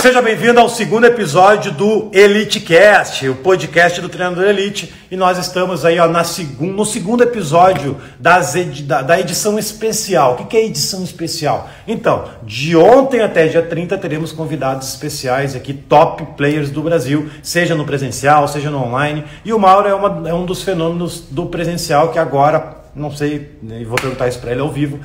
Seja bem-vindo ao segundo episódio do EliteCast, o podcast do treinador Elite. E nós estamos aí ó, na segun, no segundo episódio das edi, da, da, edição especial. O que, que é edição especial? Então, de ontem até dia 30 teremos convidados especiais aqui, top players do Brasil, seja no presencial, seja no online. E o Mauro é, uma, é um dos fenômenos do presencial que agora, não sei, né, vou perguntar isso para ele ao vivo,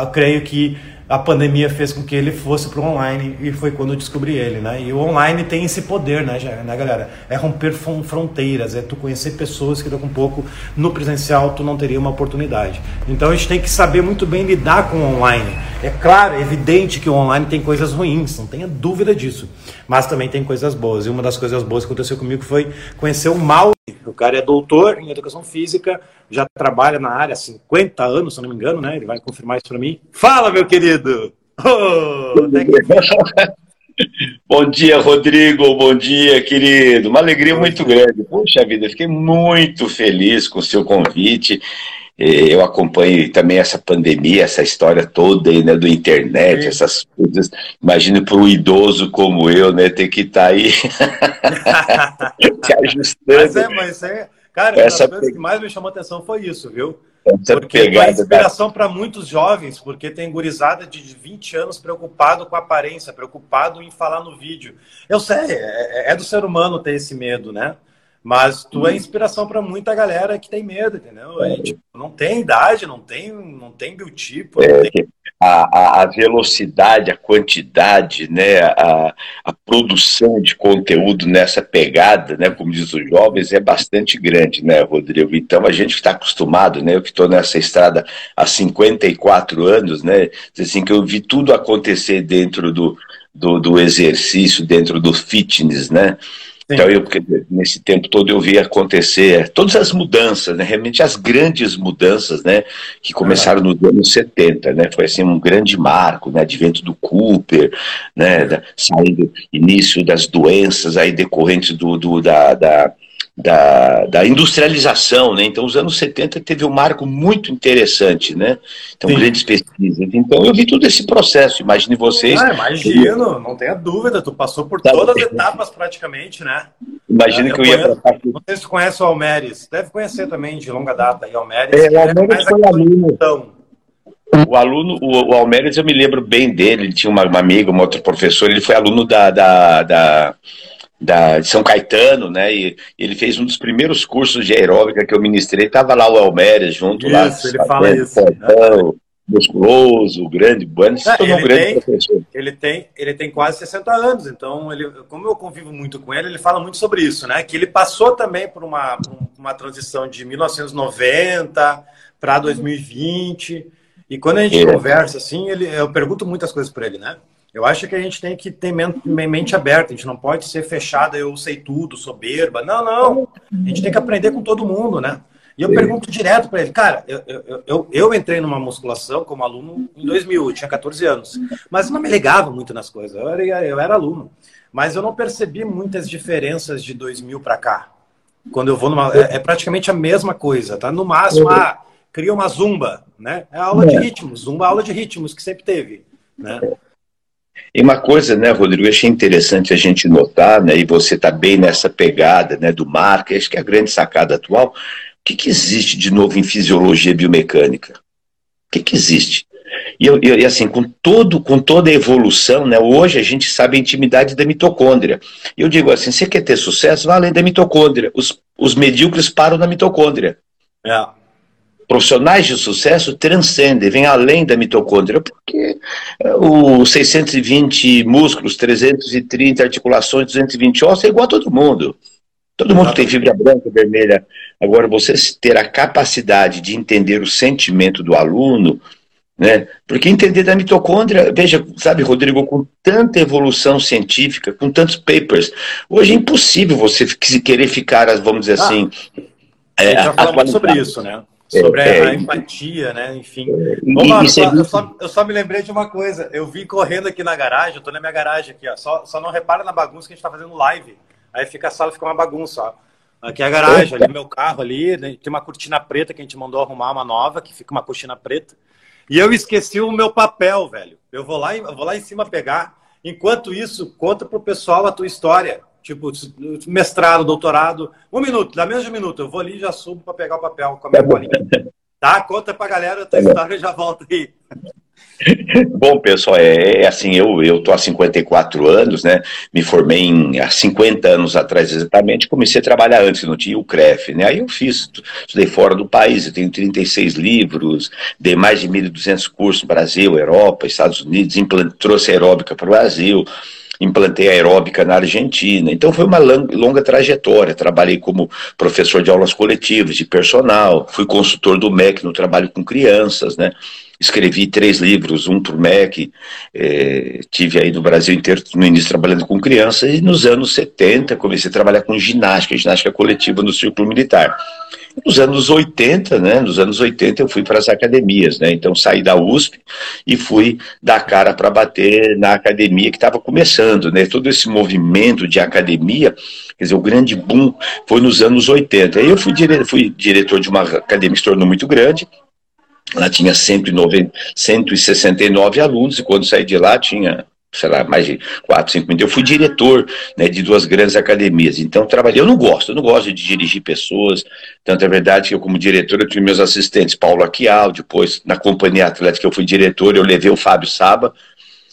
eu creio que a pandemia fez com que ele fosse para o online e foi quando eu descobri ele, né? E o online tem esse poder, né, né, galera? É romper fronteiras, é tu conhecer pessoas que daqui a um pouco no presencial tu não teria uma oportunidade. Então a gente tem que saber muito bem lidar com o online. É claro, é evidente que o online tem coisas ruins, não tenha dúvida disso, mas também tem coisas boas. E uma das coisas boas que aconteceu comigo foi conhecer o Mal. O cara é doutor em educação física, já trabalha na área há 50 anos, se não me engano, né? Ele vai confirmar isso para mim. Fala, meu querido! Oh, Bom dia, Rodrigo. Bom dia, querido. Uma alegria muito grande. Puxa vida, fiquei muito feliz com o seu convite. Eu acompanho também essa pandemia, essa história toda aí, né, do internet, essas coisas. Imagino para um idoso como eu, né, ter que estar tá aí se ajustando. Mas é, mas é Cara, essa uma das coisas que mais me chamou atenção foi isso, viu? Essa porque é inspiração para muitos jovens, porque tem gurizada de 20 anos preocupado com a aparência, preocupado em falar no vídeo. Eu sei, é, é do ser humano ter esse medo, né? Mas tu é inspiração para muita galera que tem medo, entendeu? É, tipo, não tem idade, não tem, não tem biotipo. É, tem... A, a, velocidade, a quantidade, né, a, a produção de conteúdo nessa pegada, né, como diz os jovens, é bastante grande, né, Rodrigo? Então a gente que está acostumado, né, eu que estou nessa estrada há 54 anos, né, assim que eu vi tudo acontecer dentro do, do, do exercício, dentro do fitness, né? Então, eu, porque nesse tempo todo eu vi acontecer todas as mudanças, né? realmente as grandes mudanças, né? Que começaram nos anos 70, né? Foi assim um grande marco, né? Advento do Cooper, né? Da, saindo início das doenças aí decorrentes do, do da, da da, da industrialização, né? Então, os anos 70 teve um marco muito interessante, né? Então, Sim. grandes pesquisas. Então, eu vi todo esse processo, imagine vocês. Ah, imagino, não tenha dúvida, tu passou por todas as etapas praticamente, né? Imagina é, que eu, ia conheço, pra... Não sei se tu conhece o Almeres, deve conhecer também de longa data aí, Almeres. É, o Almeres foi aluno. Então. O aluno, o, o Almeres, eu me lembro bem dele, ele tinha uma, uma amiga, um outro professor, ele foi aluno da, da, da da, de São Caetano, né? E ele fez um dos primeiros cursos de aeróbica que eu ministrei. Tava lá o Elmeres junto isso, lá. Ele fala isso. Portão, musculoso, grande, bueno, se tornou um grande tem, professor. Ele tem, ele tem quase 60 anos, então ele, como eu convivo muito com ele, ele fala muito sobre isso, né? Que ele passou também por uma, uma transição de 1990 para 2020. E quando a gente é. conversa assim, ele, eu pergunto muitas coisas para ele, né? Eu acho que a gente tem que ter mente aberta, a gente não pode ser fechada, eu sei tudo, soberba. Não, não. A gente tem que aprender com todo mundo, né? E eu pergunto direto para ele, cara, eu, eu, eu, eu, entrei numa musculação como aluno em 2000, eu tinha 14 anos, mas não me ligava muito nas coisas, eu era, eu era aluno. Mas eu não percebi muitas diferenças de 2000 para cá. Quando eu vou numa. É, é, praticamente a mesma coisa, tá? No máximo, ah, cria uma zumba, né? É aula de é. ritmos, zumba é aula de ritmos que sempre teve, né? E uma coisa, né, Rodrigo, achei interessante a gente notar, né, e você está bem nessa pegada né, do marca, acho que é a grande sacada atual. O que, que existe de novo em fisiologia biomecânica? O que, que existe? E, eu, e, assim, com, todo, com toda a evolução, né, hoje a gente sabe a intimidade da mitocôndria. Eu digo assim, você quer ter sucesso? Vá além da mitocôndria. Os, os medíocres param na mitocôndria. É profissionais de sucesso transcendem, vêm além da mitocôndria, porque é, os 620 músculos, 330 articulações, 220 ossos é igual a todo mundo. Todo mundo tem fibra branca, vermelha. Agora, você ter a capacidade de entender o sentimento do aluno, né? Porque entender da mitocôndria, veja, sabe, Rodrigo, com tanta evolução científica, com tantos papers, hoje é impossível você querer ficar, vamos dizer ah, assim. É, a gente já falou sobre isso, né? Sobre é, a é. empatia, né? Enfim. Ô, mano, só, eu, só, eu, só, me lembrei de uma coisa. Eu vim correndo aqui na garagem, eu tô na minha garagem aqui, ó. Só, só não repara na bagunça que a gente tá fazendo live. Aí fica a sala, fica uma bagunça, ó. Aqui é a garagem, ali meu carro ali, né? tem uma cortina preta que a gente mandou arrumar uma nova, que fica uma cortina preta. E eu esqueci o meu papel, velho. Eu vou lá, eu vou lá em cima pegar. Enquanto isso, conta pro pessoal a tua história. Tipo, mestrado, doutorado. Um minuto, dá menos de um minuto. Eu vou ali e já subo para pegar o papel com a minha bolinha. Tá? Conta pra galera a tua história e já volto aí. Bom, pessoal, é, é, assim, eu eu tô há 54 anos, né? Me formei em, há 50 anos atrás exatamente, comecei a trabalhar antes, não tinha o CREF, né? Aí eu fiz, estudei fora do país, eu tenho 36 livros, dei mais de 1.200 cursos no Brasil, Europa, Estados Unidos, trouxe aeróbica para o Brasil, implantei aeróbica na Argentina. Então foi uma longa trajetória. Trabalhei como professor de aulas coletivas, de personal, fui consultor do MEC no trabalho com crianças, né? Escrevi três livros, um para o MEC, é, tive aí no Brasil inteiro no início trabalhando com crianças, e nos anos 70 comecei a trabalhar com ginástica, ginástica coletiva no círculo militar. Nos anos 80, né, nos anos 80 eu fui para as academias, né, então saí da USP e fui dar cara para bater na academia que estava começando, né, todo esse movimento de academia, quer dizer, o grande boom foi nos anos 80. Aí eu fui, dire fui diretor de uma academia que se tornou muito grande, ela tinha 190, 169 alunos, e quando saí de lá tinha sei lá, mais de 4, 5 minutos. Eu fui diretor né, de duas grandes academias, então trabalhei. Eu não gosto, eu não gosto de dirigir pessoas, tanto é verdade que eu, como diretor, eu tive meus assistentes, Paulo Aquial, depois na Companhia Atlética eu fui diretor, eu levei o Fábio Saba,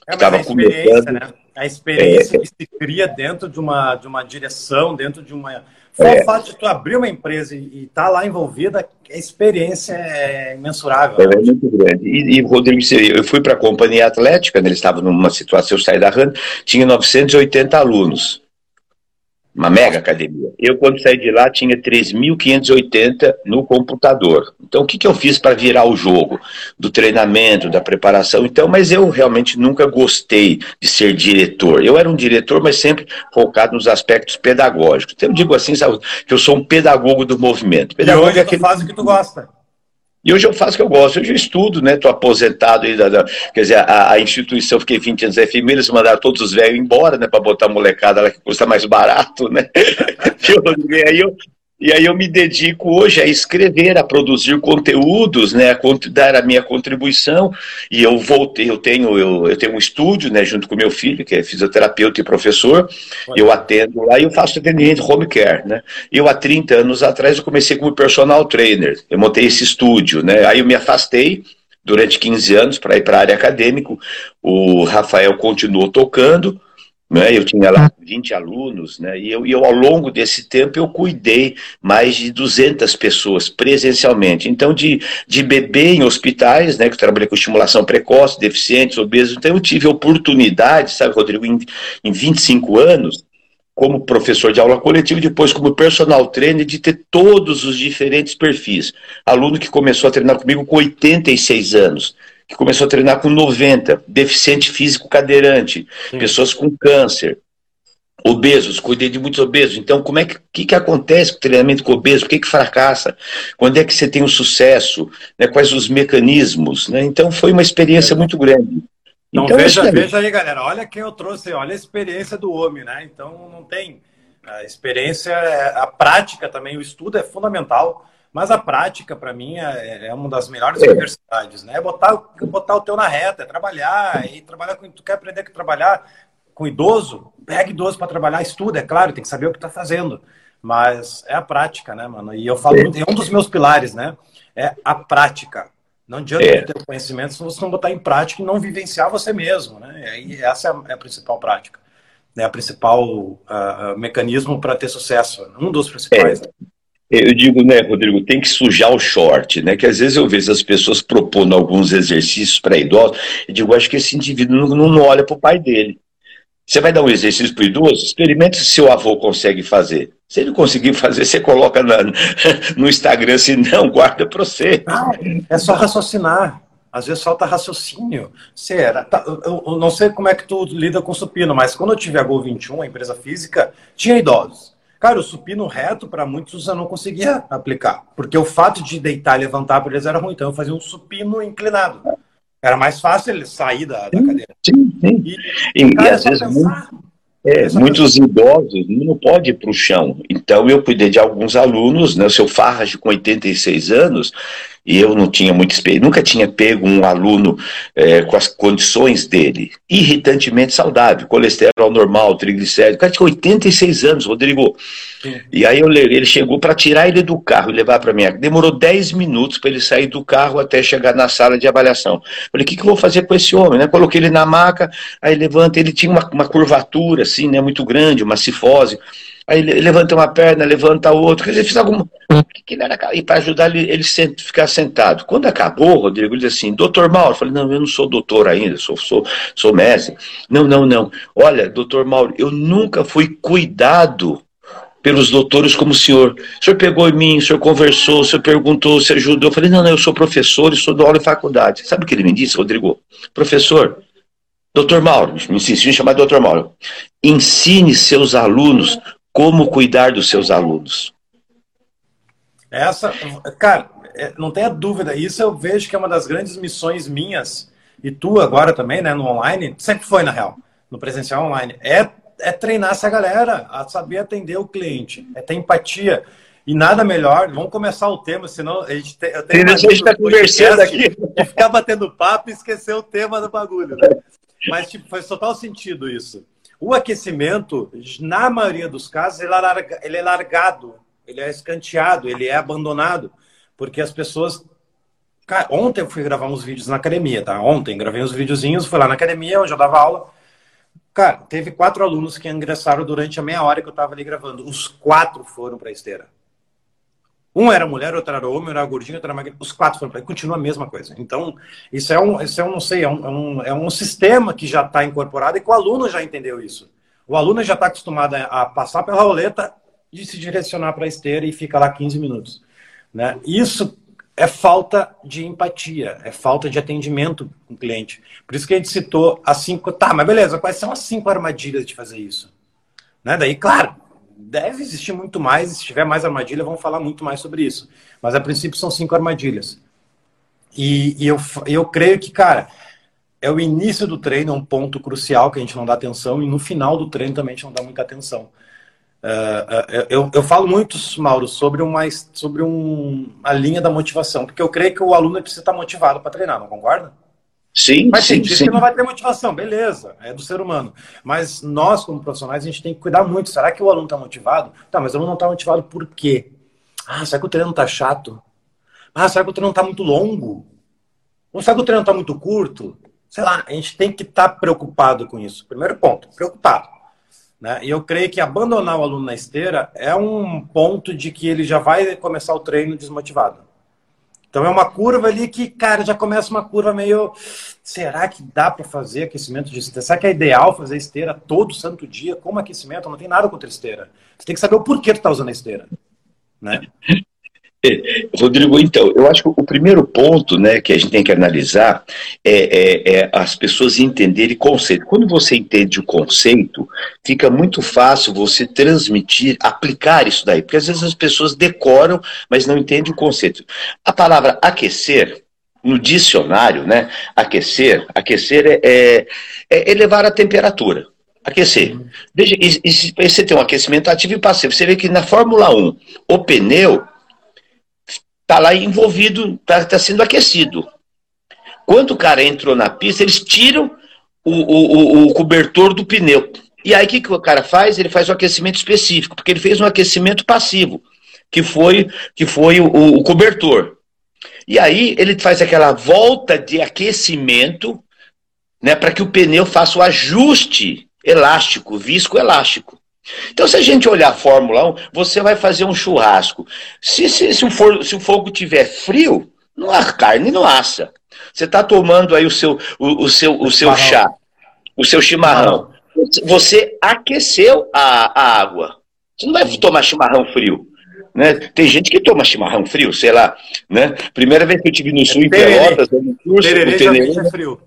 que estava é, começando. Né? A experiência é, que se cria dentro de uma, de uma direção, dentro de uma só é. o fato de tu abrir uma empresa e estar tá lá envolvida, a experiência é imensurável. É, é muito grande. E, e Rodrigo, eu fui para a companhia atlética, né, eles estavam numa situação, eu saí da RAN, tinha 980 alunos uma mega academia. Eu, quando saí de lá, tinha 3.580 no computador. Então, o que, que eu fiz para virar o jogo? Do treinamento, da preparação. Então, mas eu realmente nunca gostei de ser diretor. Eu era um diretor, mas sempre focado nos aspectos pedagógicos. Então, eu digo assim, sabe, que eu sou um pedagogo do movimento. Pedagogo e hoje é aquele... faz o que tu gosta. E hoje eu faço o que eu gosto, hoje eu estudo, né? Estou aposentado aí, da, da, quer dizer, a, a, instituição, fiquei 20 anos efemera, eles mandaram todos os velhos embora, né? Para botar a molecada lá que custa mais barato, né? e aí eu, e aí eu me dedico hoje a escrever, a produzir conteúdos, né, a dar a minha contribuição. E eu voltei, eu tenho, eu, eu tenho um estúdio, né, junto com meu filho, que é fisioterapeuta e professor. Eu atendo lá e eu faço atendimento home care, né. Eu há 30 anos atrás eu comecei como personal trainer. Eu montei esse estúdio, né. Aí eu me afastei durante 15 anos para ir para a área acadêmica. O Rafael continuou tocando né? Eu tinha lá 20 alunos, né? e, eu, eu, ao longo desse tempo, eu cuidei mais de 200 pessoas presencialmente. Então, de, de bebê em hospitais, né, que eu trabalhei com estimulação precoce, deficientes, obesos, então eu tive oportunidade, sabe, Rodrigo, em, em 25 anos, como professor de aula coletiva e depois como personal trainer, de ter todos os diferentes perfis. Aluno que começou a treinar comigo com 86 anos, que começou a treinar com 90, deficiente físico cadeirante, Sim. pessoas com câncer, obesos, cuidei de muitos obesos. Então, como é que, que, que acontece com o treinamento com obeso? Por que, que fracassa? Quando é que você tem o um sucesso? Né? Quais os mecanismos? Né? Então, foi uma experiência muito grande. Então, então veja, é veja aí, galera, olha quem eu trouxe, olha a experiência do homem, né? Então, não tem. A experiência, a prática também, o estudo é fundamental. Mas a prática, para mim, é, é, uma das melhores é. universidades, né? É botar, botar o teu na reta, é trabalhar, e trabalhar com. Tu quer aprender a trabalhar com idoso? Pega idoso para trabalhar, estuda, é claro, tem que saber o que está fazendo. Mas é a prática, né, mano? E eu falo, é. é um dos meus pilares, né? É a prática. Não adianta é. ter conhecimento se você não botar em prática e não vivenciar você mesmo, né? E essa é a, é a principal prática. É a principal uh, mecanismo para ter sucesso. Um dos principais. É. Né? Eu digo, né, Rodrigo, tem que sujar o short, né? Que às vezes eu vejo as pessoas propondo alguns exercícios para idosos, e digo, acho que esse indivíduo não, não olha para o pai dele. Você vai dar um exercício para o idoso? Experimente se seu avô consegue fazer. Se ele conseguir fazer, você coloca na, no Instagram, se não, guarda para você. Ah, é só raciocinar. Às vezes falta raciocínio. Será? Tá, eu, eu, não sei como é que tu lida com supino, mas quando eu tive a Gol 21, a empresa física, tinha idosos. Cara, o supino reto, para muitos, eu não conseguia aplicar. Porque o fato de deitar e levantar para eles era ruim. Então eu fazia um supino inclinado. Era mais fácil ele sair da, da cadeira. Sim, sim. E, e, cara, e às vezes é, muitos idosos não podem ir para o chão. Então eu cuidei de alguns alunos, né, o seu Farrage com 86 anos, e eu não tinha muita experiência, nunca tinha pego um aluno é, com as condições dele, irritantemente saudável, colesterol normal, triglicéridos, o cara tinha 86 anos, Rodrigo. Sim. E aí eu, ele chegou para tirar ele do carro e levar para minha. Demorou 10 minutos para ele sair do carro até chegar na sala de avaliação. Falei, o que, que eu vou fazer com esse homem? Né? Coloquei ele na maca, aí levanta, ele tinha uma, uma curvatura assim, né, muito grande, uma cifose. Aí ele levanta uma perna, levanta a outra, quer dizer, fiz alguma. Era... E para ajudar ele, ele sent... ficar sentado. Quando acabou, Rodrigo, ele disse assim: Doutor Mauro, eu falei: Não, eu não sou doutor ainda, sou, sou, sou mestre. Não, não, não. Olha, doutor Mauro, eu nunca fui cuidado pelos doutores como o senhor. O senhor pegou em mim, o senhor conversou, o senhor perguntou, o senhor ajudou. Eu falei: Não, não, eu sou professor e sou do aula em faculdade. Sabe o que ele me disse, Rodrigo? Professor, doutor Mauro, me insistiu em chamar doutor Mauro. Ensine seus alunos como cuidar dos seus alunos. Essa, cara, é, não tenha dúvida, isso eu vejo que é uma das grandes missões minhas, e tu agora também, né, no online, sempre foi na real, no presencial online, é, é treinar essa galera a saber atender o cliente, é ter empatia. E nada melhor, vamos começar o tema, senão a gente tem. Eu tenho a gente está conversando aqui. De ficar batendo papo e esquecer o tema do bagulho. Né? Mas tipo, faz total sentido isso. O aquecimento, na maioria dos casos, ele é, ele é largado, ele é escanteado, ele é abandonado, porque as pessoas. Cara, ontem eu fui gravar uns vídeos na academia, tá? Ontem gravei uns videozinhos, fui lá na academia, onde eu dava aula. Cara, teve quatro alunos que ingressaram durante a meia hora que eu tava ali gravando. Os quatro foram para esteira. Um era mulher, outro era homem, era gordinho, outro era. Os quatro foram para continua a mesma coisa. Então, isso é um, isso é um não sei, é um, é um, é um sistema que já está incorporado e que o aluno já entendeu isso. O aluno já está acostumado a passar pela roleta e se direcionar para a esteira e fica lá 15 minutos. Né? Isso é falta de empatia, é falta de atendimento com o cliente. Por isso que a gente citou as cinco. Tá, mas beleza, quais são as cinco armadilhas de fazer isso? Né? Daí, claro, deve existir muito mais, se tiver mais armadilha, vamos falar muito mais sobre isso. Mas a princípio são cinco armadilhas. E, e eu, eu creio que, cara, é o início do treino, é um ponto crucial que a gente não dá atenção, e no final do treino também a gente não dá muita atenção. Uh, eu, eu falo muito, Mauro, sobre, uma, sobre um, a linha da motivação, porque eu creio que o aluno precisa estar motivado para treinar, não concorda? Sim, Mas sim, tem sim. que não vai ter motivação, beleza, é do ser humano. Mas nós, como profissionais, a gente tem que cuidar muito. Será que o aluno está motivado? Tá, mas o aluno não está motivado por quê? Ah, será que o treino está chato? Ah, será que o treino está muito longo? Ou será que o treino está muito curto? Sei lá, a gente tem que estar tá preocupado com isso. Primeiro ponto, preocupado. Né? E eu creio que abandonar o aluno na esteira é um ponto de que ele já vai começar o treino desmotivado. Então é uma curva ali que, cara, já começa uma curva meio. Será que dá para fazer aquecimento de esteira? Será que é ideal fazer esteira todo santo dia como aquecimento? Não tem nada contra esteira. Você tem que saber o porquê tu tá usando a esteira. Né? Rodrigo, então, eu acho que o primeiro ponto né, que a gente tem que analisar é, é, é, as pessoas entenderem conceito. Quando você entende o conceito, fica muito fácil você transmitir, aplicar isso daí, porque às vezes as pessoas decoram, mas não entendem o conceito. A palavra aquecer, no dicionário, né, aquecer, aquecer é, é, é elevar a temperatura. Aquecer. Veja, e, e, você tem um aquecimento ativo e passivo. Você vê que na Fórmula 1, o pneu está lá envolvido, está tá sendo aquecido. Quando o cara entrou na pista, eles tiram o, o, o cobertor do pneu. E aí o que, que o cara faz? Ele faz um aquecimento específico, porque ele fez um aquecimento passivo, que foi, que foi o, o cobertor. E aí ele faz aquela volta de aquecimento né, para que o pneu faça o ajuste elástico, viscoelástico. Então, se a gente olhar a Fórmula 1, você vai fazer um churrasco. Se, se, se, o, for, se o fogo tiver frio, não, a carne não assa. Você está tomando aí o seu, o, o seu, o seu chá, o seu chimarrão. Você aqueceu a, a água. Você não vai tomar chimarrão frio. Né? Tem gente que toma chimarrão frio, sei lá. Né? Primeira vez que eu tive no sul em Pelotas, no curso, tererê, tererê, é frio.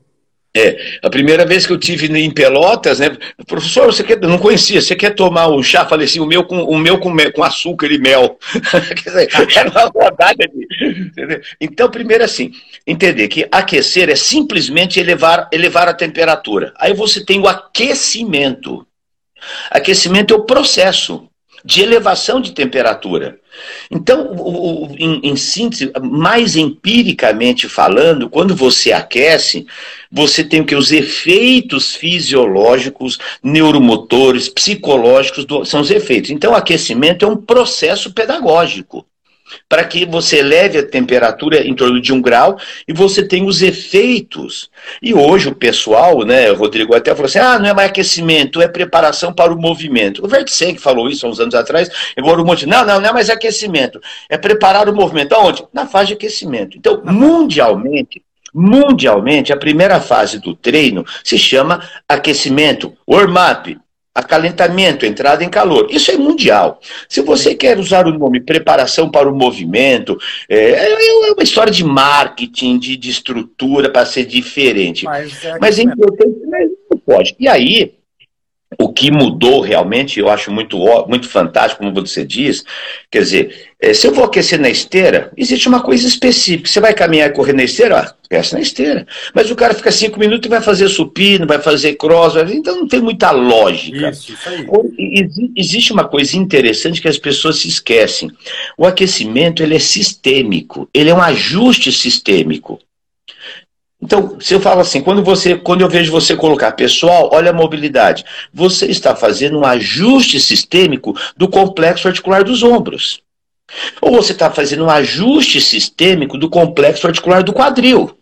É, a primeira vez que eu tive em Pelotas, né? Professor, você quer, não conhecia, você quer tomar o chá? Falei assim, o meu com, o meu com, com açúcar e mel. Dizer, era uma rodada de. Então, primeiro assim, entender que aquecer é simplesmente elevar, elevar a temperatura. Aí você tem o aquecimento. Aquecimento é o processo. De elevação de temperatura. Então, o, o, em, em síntese, mais empiricamente falando, quando você aquece, você tem o que? Os efeitos fisiológicos, neuromotores, psicológicos, do, são os efeitos. Então, o aquecimento é um processo pedagógico para que você eleve a temperatura em torno de um grau e você tenha os efeitos. E hoje o pessoal, né, Rodrigo até falou assim, ah, não é mais aquecimento, é preparação para o movimento. O Vertsen que falou isso há uns anos atrás, agora um monte, não, não, não é mais aquecimento, é preparar o movimento. Aonde? Na fase de aquecimento. Então, mundialmente, mundialmente, a primeira fase do treino se chama aquecimento, warm-up, acalentamento, entrada em calor. Isso é mundial. Se você quer usar o nome preparação para o movimento, é, é, é uma história de marketing, de, de estrutura para ser diferente. Mas é, mas é importante, mas não pode. E aí, o que mudou realmente, eu acho muito, muito fantástico, como você diz, quer dizer, é, se eu vou aquecer na esteira, existe uma coisa específica. Você vai caminhar e correr na esteira? Ah, aquece na esteira. Mas o cara fica cinco minutos e vai fazer supino, vai fazer cross, então não tem muita lógica. Isso, isso aí. Existe uma coisa interessante que as pessoas se esquecem. O aquecimento ele é sistêmico, ele é um ajuste sistêmico. Então, se eu falo assim, quando, você, quando eu vejo você colocar, pessoal, olha a mobilidade, você está fazendo um ajuste sistêmico do complexo articular dos ombros. Ou você está fazendo um ajuste sistêmico do complexo articular do quadril.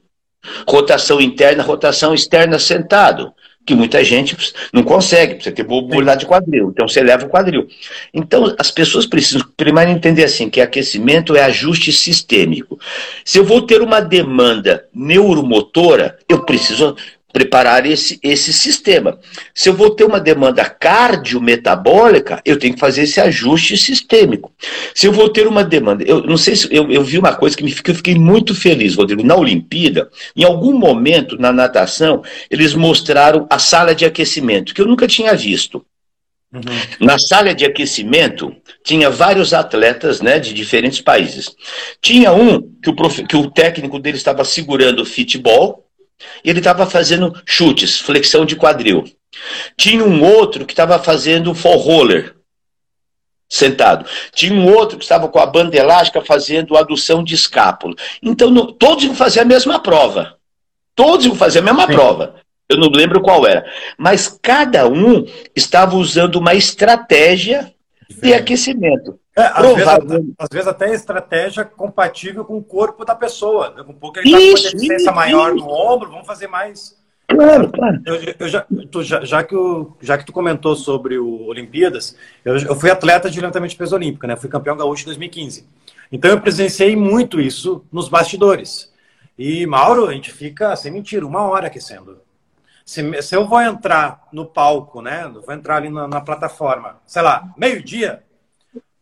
Rotação interna, rotação externa sentado que muita gente não consegue, precisa ter mobilidade de quadril, então você leva o quadril. Então as pessoas precisam primeiro entender assim, que aquecimento é ajuste sistêmico. Se eu vou ter uma demanda neuromotora, eu preciso preparar esse, esse sistema. Se eu vou ter uma demanda cardiometabólica, eu tenho que fazer esse ajuste sistêmico. Se eu vou ter uma demanda, eu não sei se eu, eu vi uma coisa que me eu fiquei muito feliz, Rodrigo, na Olimpíada, em algum momento na natação, eles mostraram a sala de aquecimento, que eu nunca tinha visto. Uhum. Na sala de aquecimento, tinha vários atletas né, de diferentes países. Tinha um que o, prof... que o técnico dele estava segurando o futebol, ele estava fazendo chutes, flexão de quadril. Tinha um outro que estava fazendo fall roller, sentado. Tinha um outro que estava com a banda elástica fazendo adução de escápula. Então, todos iam fazer a mesma prova. Todos iam fazer a mesma Sim. prova. Eu não lembro qual era. Mas cada um estava usando uma estratégia de aquecimento. É, às, vezes, às, vezes, até estratégia compatível com o corpo da pessoa. Um pouco ele está com uma deficiência maior no ombro, vamos fazer mais. Claro, claro. Eu, eu já, tu, já, já, que eu, já que tu comentou sobre o Olimpíadas, eu, eu fui atleta de levantamento de peso olímpico, né? Fui campeão gaúcho em 2015. Então eu presenciei muito isso nos bastidores. E, Mauro, a gente fica, sem mentira, uma hora aquecendo. Se, se eu vou entrar no palco, né? Vou entrar ali na, na plataforma, sei lá, meio-dia,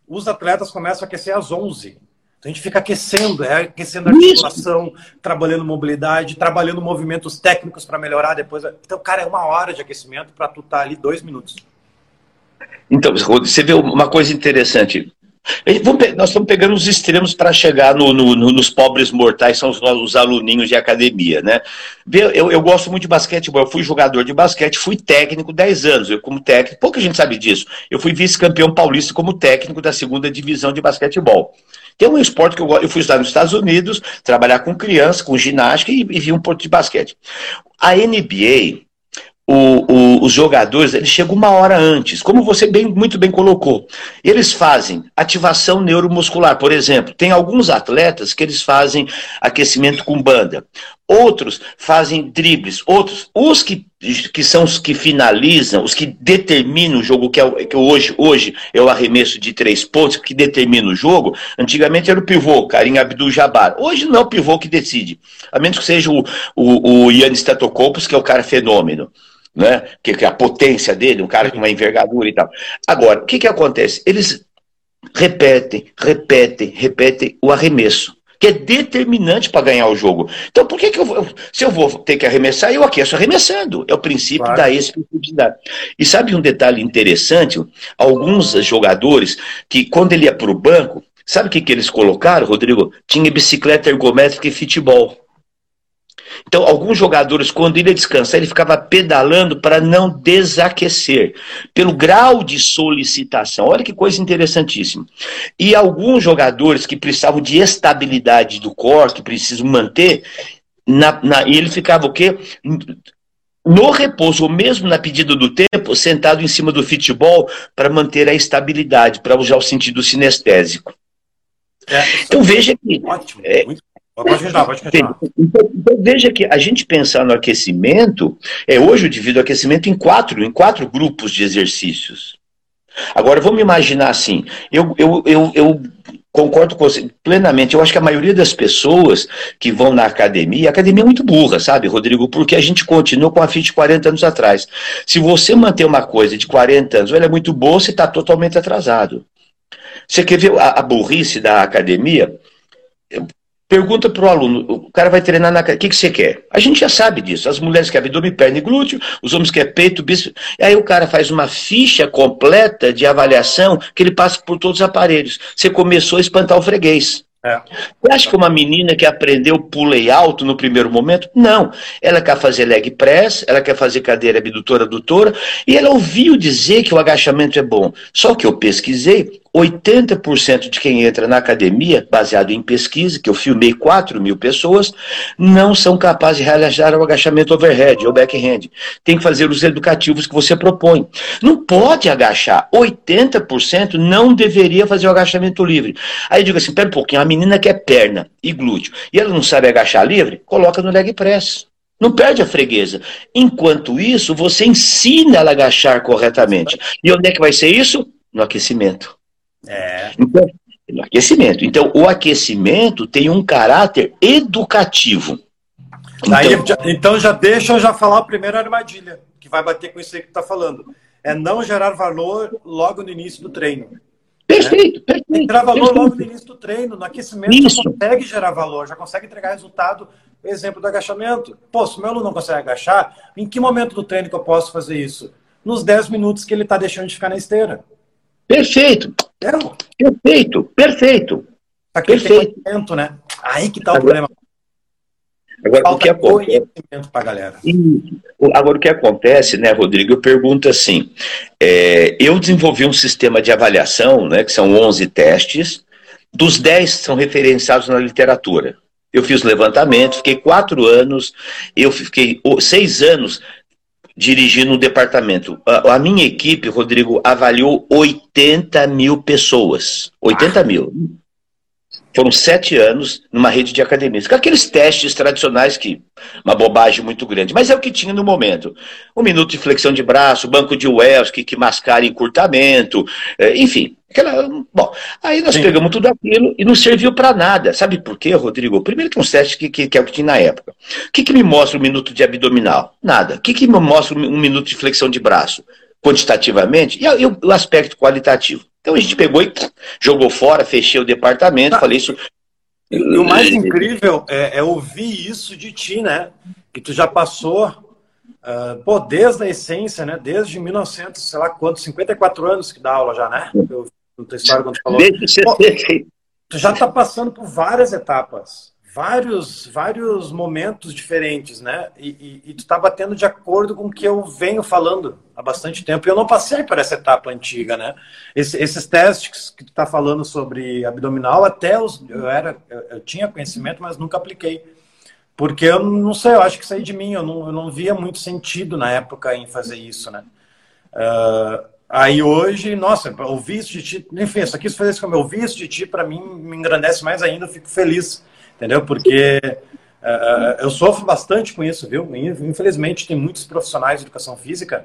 os atletas começam a aquecer às 11. Então a gente fica aquecendo, é, aquecendo a articulação, Isso. trabalhando mobilidade, trabalhando movimentos técnicos para melhorar depois. Então, cara, é uma hora de aquecimento para tu estar tá ali dois minutos. Então, você vê uma coisa interessante. Nós estamos pegando os extremos para chegar no, no, no, nos pobres mortais, são os, os aluninhos de academia, né? Eu, eu, gosto muito de basquetebol, eu fui jogador de basquete, fui técnico 10 anos, eu como técnico, pouca gente sabe disso, eu fui vice-campeão paulista como técnico da segunda divisão de basquetebol. Tem um esporte que eu, eu fui estudar nos Estados Unidos, trabalhar com criança, com ginástica e, e vi um pouco de basquete. A NBA, o, o, os jogadores eles chegam uma hora antes, como você bem, muito bem colocou. Eles fazem ativação neuromuscular, por exemplo. Tem alguns atletas que eles fazem aquecimento com banda. Outros fazem dribles. Outros, os que, que são os que finalizam, os que determinam o jogo, que, é, que hoje, hoje é o arremesso de três pontos, que determina o jogo. Antigamente era o pivô, Karim Abdul-Jabbar. Hoje não é o pivô que decide. A menos que seja o, o, o Yannis que é o cara fenômeno né? Que, que a potência dele, um cara com uma envergadura e tal. Agora, o que, que acontece? Eles repetem, repetem, repetem o arremesso, que é determinante para ganhar o jogo. Então, por que, que eu, se eu vou ter que arremessar, eu aqueço arremessando? É o princípio claro. da especificidade. E sabe um detalhe interessante? Alguns jogadores que, quando ele ia para o banco, sabe o que, que eles colocaram, Rodrigo? Tinha bicicleta ergométrica e futebol. Então, alguns jogadores, quando ele ia descansar, ele ficava pedalando para não desaquecer, pelo grau de solicitação. Olha que coisa interessantíssima. E alguns jogadores que precisavam de estabilidade do corpo, que precisam manter, na, na, e ele ficava o quê? no repouso, ou mesmo na pedida do tempo, sentado em cima do futebol para manter a estabilidade, para usar o sentido sinestésico. É, então veja que. Ótimo, é, Pode continuar, pode continuar. Então, então, veja que a gente pensar no aquecimento, é hoje eu divido o aquecimento em quatro, em quatro grupos de exercícios. Agora, vamos imaginar assim, eu, eu, eu, eu concordo com você plenamente. Eu acho que a maioria das pessoas que vão na academia, a academia é muito burra, sabe, Rodrigo? Porque a gente continua com a FIT de 40 anos atrás. Se você manter uma coisa de 40 anos, ela é muito boa, você está totalmente atrasado. Você quer ver a, a burrice da academia? Pergunta para o aluno, o cara vai treinar na. O que, que você quer? A gente já sabe disso. As mulheres querem abdômen, perna e glúteo, os homens querem peito, bíceps. E aí o cara faz uma ficha completa de avaliação que ele passa por todos os aparelhos. Você começou a espantar o freguês. É. Você acha que uma menina que aprendeu pulei alto no primeiro momento? Não. Ela quer fazer leg press, ela quer fazer cadeira abdutora, adutora, e ela ouviu dizer que o agachamento é bom. Só que eu pesquisei, 80% de quem entra na academia, baseado em pesquisa, que eu filmei 4 mil pessoas, não são capazes de realizar o agachamento overhead ou backhand. Tem que fazer os educativos que você propõe. Não pode agachar. 80% não deveria fazer o agachamento livre. Aí eu digo assim, pera um pouquinho, a menina quer perna e glúteo, e ela não sabe agachar livre, coloca no leg press. Não perde a freguesa. Enquanto isso, você ensina ela a agachar corretamente. E onde é que vai ser isso? No aquecimento. É. Então, no aquecimento. Então, o aquecimento tem um caráter educativo. Então, Aí, então já deixa eu já falar a primeira armadilha, que vai bater com isso aí que tu está falando. É não gerar valor logo no início do treino. Perfeito, né? perfeito. Gerar valor perfeito. logo no início do treino. No aquecimento isso. já consegue gerar valor, já consegue entregar resultado. Exemplo do agachamento. Pô, se o meu aluno não consegue agachar, em que momento do treino que eu posso fazer isso? Nos 10 minutos que ele está deixando de ficar na esteira. Perfeito. Perfeito, perfeito. Aqui perfeito. tem né? Aí que está o agora, problema. Agora, Falta o que acontece? para galera. Agora, o que acontece, né, Rodrigo? Eu pergunto assim: é, eu desenvolvi um sistema de avaliação, né, que são 11 testes, dos 10 são referenciados na literatura. Eu fiz levantamento, fiquei quatro anos, eu fiquei seis anos dirigindo um departamento. A, a, minha equipe, Rodrigo, avaliou 80 mil pessoas. 80 ah. mil. Foram sete anos numa rede de academias. Com aqueles testes tradicionais que. Uma bobagem muito grande. Mas é o que tinha no momento. Um minuto de flexão de braço, banco de Wells, que, que mascara encurtamento, é, enfim. Aquela, bom, aí nós Sim. pegamos tudo aquilo e não serviu para nada. Sabe por quê, Rodrigo? Primeiro que um testes que, que, que, é o que tinha na época. O que, que me mostra um minuto de abdominal? Nada. O que, que me mostra um minuto de flexão de braço? Quantitativamente e o aspecto qualitativo. Então a gente pegou e jogou fora, fechei o departamento, ah, falei isso. E o mais incrível é, é, ouvir isso de ti, né? Que tu já passou, uh, pô, desde a essência, né? Desde 1900, sei lá quantos, 54 anos que dá aula já, né? Eu, teu história quando tu falou. Desde pô, tu já tá passando por várias etapas vários, vários momentos diferentes, né? E, e, e tu tá batendo de acordo com o que eu venho falando há bastante tempo. E eu não passei por essa etapa antiga, né? Esse, esses testes que tu tá falando sobre abdominal, até os, eu era, eu, eu, tinha conhecimento, mas nunca apliquei. Porque eu não sei, eu acho que saí de mim, eu não, eu não via muito sentido na época em fazer isso, né? Uh, aí hoje, nossa, ouvir isso de ti, enfim, isso aqui, fazer isso como eu ouvi isso de ti, para mim, me engrandece mais ainda, eu fico feliz entendeu? Porque uh, eu sofro bastante com isso, viu? Infelizmente, tem muitos profissionais de educação física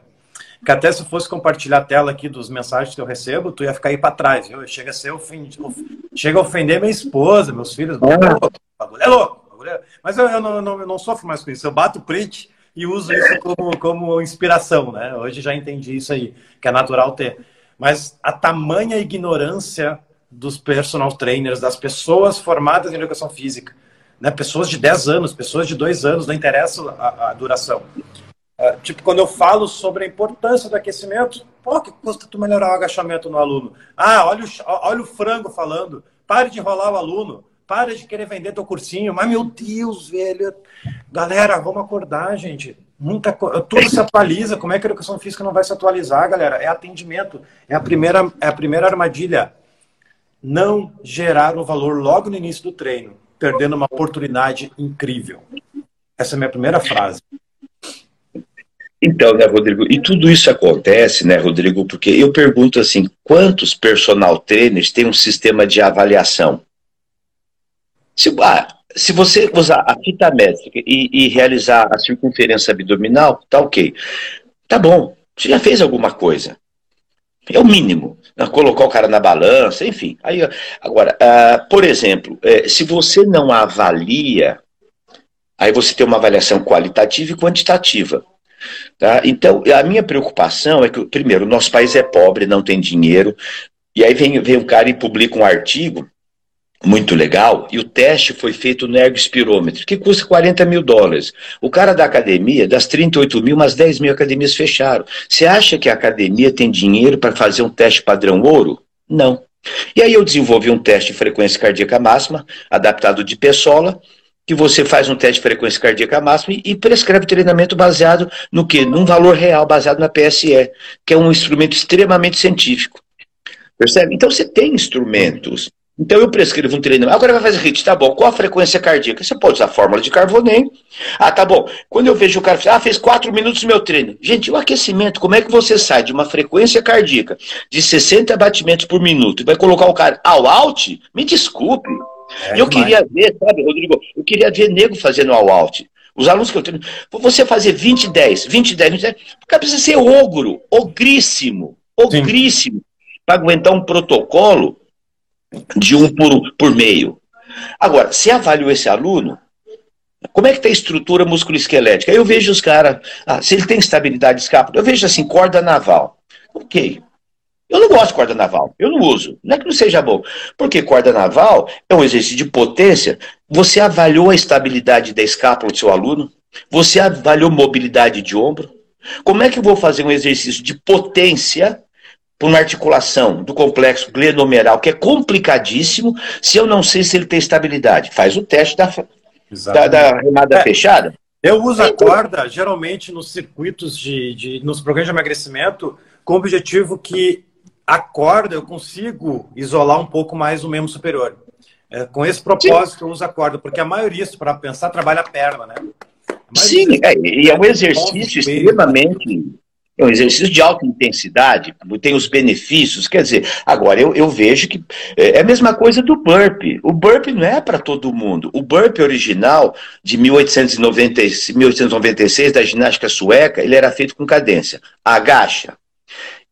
que até se fosse compartilhar a tela aqui dos mensagens que eu recebo, tu ia ficar aí para trás, viu? Chega a ser ofendido, chega a ofender minha esposa, meus filhos. É louco, é Mas eu, eu, não, não, eu não sofro mais com isso. Eu bato print e uso isso como, como inspiração, né? Hoje já entendi isso aí, que é natural ter. Mas a tamanha ignorância dos personal trainers, das pessoas formadas em educação física. Né? Pessoas de 10 anos, pessoas de 2 anos, não interessa a, a duração. Uh, tipo, quando eu falo sobre a importância do aquecimento, pô, que custa tu melhorar o agachamento no aluno? Ah, olha o, olha o frango falando, pare de enrolar o aluno. Para de querer vender teu cursinho. Mas, meu Deus, velho. Galera, vamos acordar, gente. Muita co... Tudo se atualiza. Como é que a educação física não vai se atualizar, galera? É atendimento. É a primeira, é a primeira armadilha. Não gerar o valor logo no início do treino, perdendo uma oportunidade incrível. Essa é a minha primeira frase. Então, né, Rodrigo, e tudo isso acontece, né, Rodrigo, porque eu pergunto assim, quantos personal trainers têm um sistema de avaliação? Se, ah, se você usar a fita métrica e, e, realizar a circunferência abdominal, tá ok. Tá bom, você já fez alguma coisa. É o mínimo. Colocar o cara na balança, enfim. Aí, agora, uh, por exemplo, eh, se você não avalia, aí você tem uma avaliação qualitativa e quantitativa. Tá? Então, a minha preocupação é que, primeiro, nosso país é pobre, não tem dinheiro, e aí vem, vem um cara e publica um artigo muito legal, e o teste foi feito no ergospirômetro, que custa 40 mil dólares. O cara da academia, das 38 mil, umas 10 mil academias fecharam. Você acha que a academia tem dinheiro para fazer um teste padrão ouro? Não. E aí eu desenvolvi um teste de frequência cardíaca máxima, adaptado de Pessola, que você faz um teste de frequência cardíaca máxima e, prescreve treinamento baseado no quê? Num valor real, baseado na PSE, que é um instrumento extremamente científico. Percebe? Então você tem instrumentos então eu prescrevo um treinamento. Agora vai fazer HIT, tá bom. Qual a frequência cardíaca? Você pode usar a fórmula de Carbonem. Ah, tá bom. Quando eu vejo o cara, ah, fez 4 minutos no meu treino. Gente, o aquecimento, como é que você sai de uma frequência cardíaca de 60 batimentos por minuto e vai colocar o cara ao out? Me desculpe. É eu queria ver, sabe, Rodrigo? Eu queria ver nego fazendo ao out. Os alunos que eu treino, você fazer 20, 10, 20, 10, 20, 10, o cara precisa ser ogro, ogríssimo, ogríssimo, para aguentar um protocolo de um por, por meio. Agora, se avaliou esse aluno, como é que está a estrutura musculoesquelética? Eu vejo os caras, ah, se ele tem estabilidade de escápula, eu vejo assim, corda naval. Ok. Eu não gosto de corda naval, eu não uso. Não é que não seja bom. Porque corda naval é um exercício de potência. Você avaliou a estabilidade da escápula do seu aluno? Você avaliou mobilidade de ombro? Como é que eu vou fazer um exercício de potência por uma articulação do complexo glenomeral, que é complicadíssimo, se eu não sei se ele tem estabilidade. Faz o teste da, da, da, remada é, fechada. Eu uso a corda, geralmente, nos circuitos de, de, nos programas de emagrecimento, com o objetivo que a corda eu consigo isolar um pouco mais o membro superior. É, com esse propósito Sim. eu uso a corda, porque a maioria, para pensar, trabalha a perna, né? Sim, é, e é um exercício extremamente é um exercício de alta intensidade, tem os benefícios. Quer dizer, agora eu, eu vejo que é, é a mesma coisa do burpee. O burpee não é para todo mundo. O burpee original, de 1890, 1896, da ginástica sueca, ele era feito com cadência. Agacha,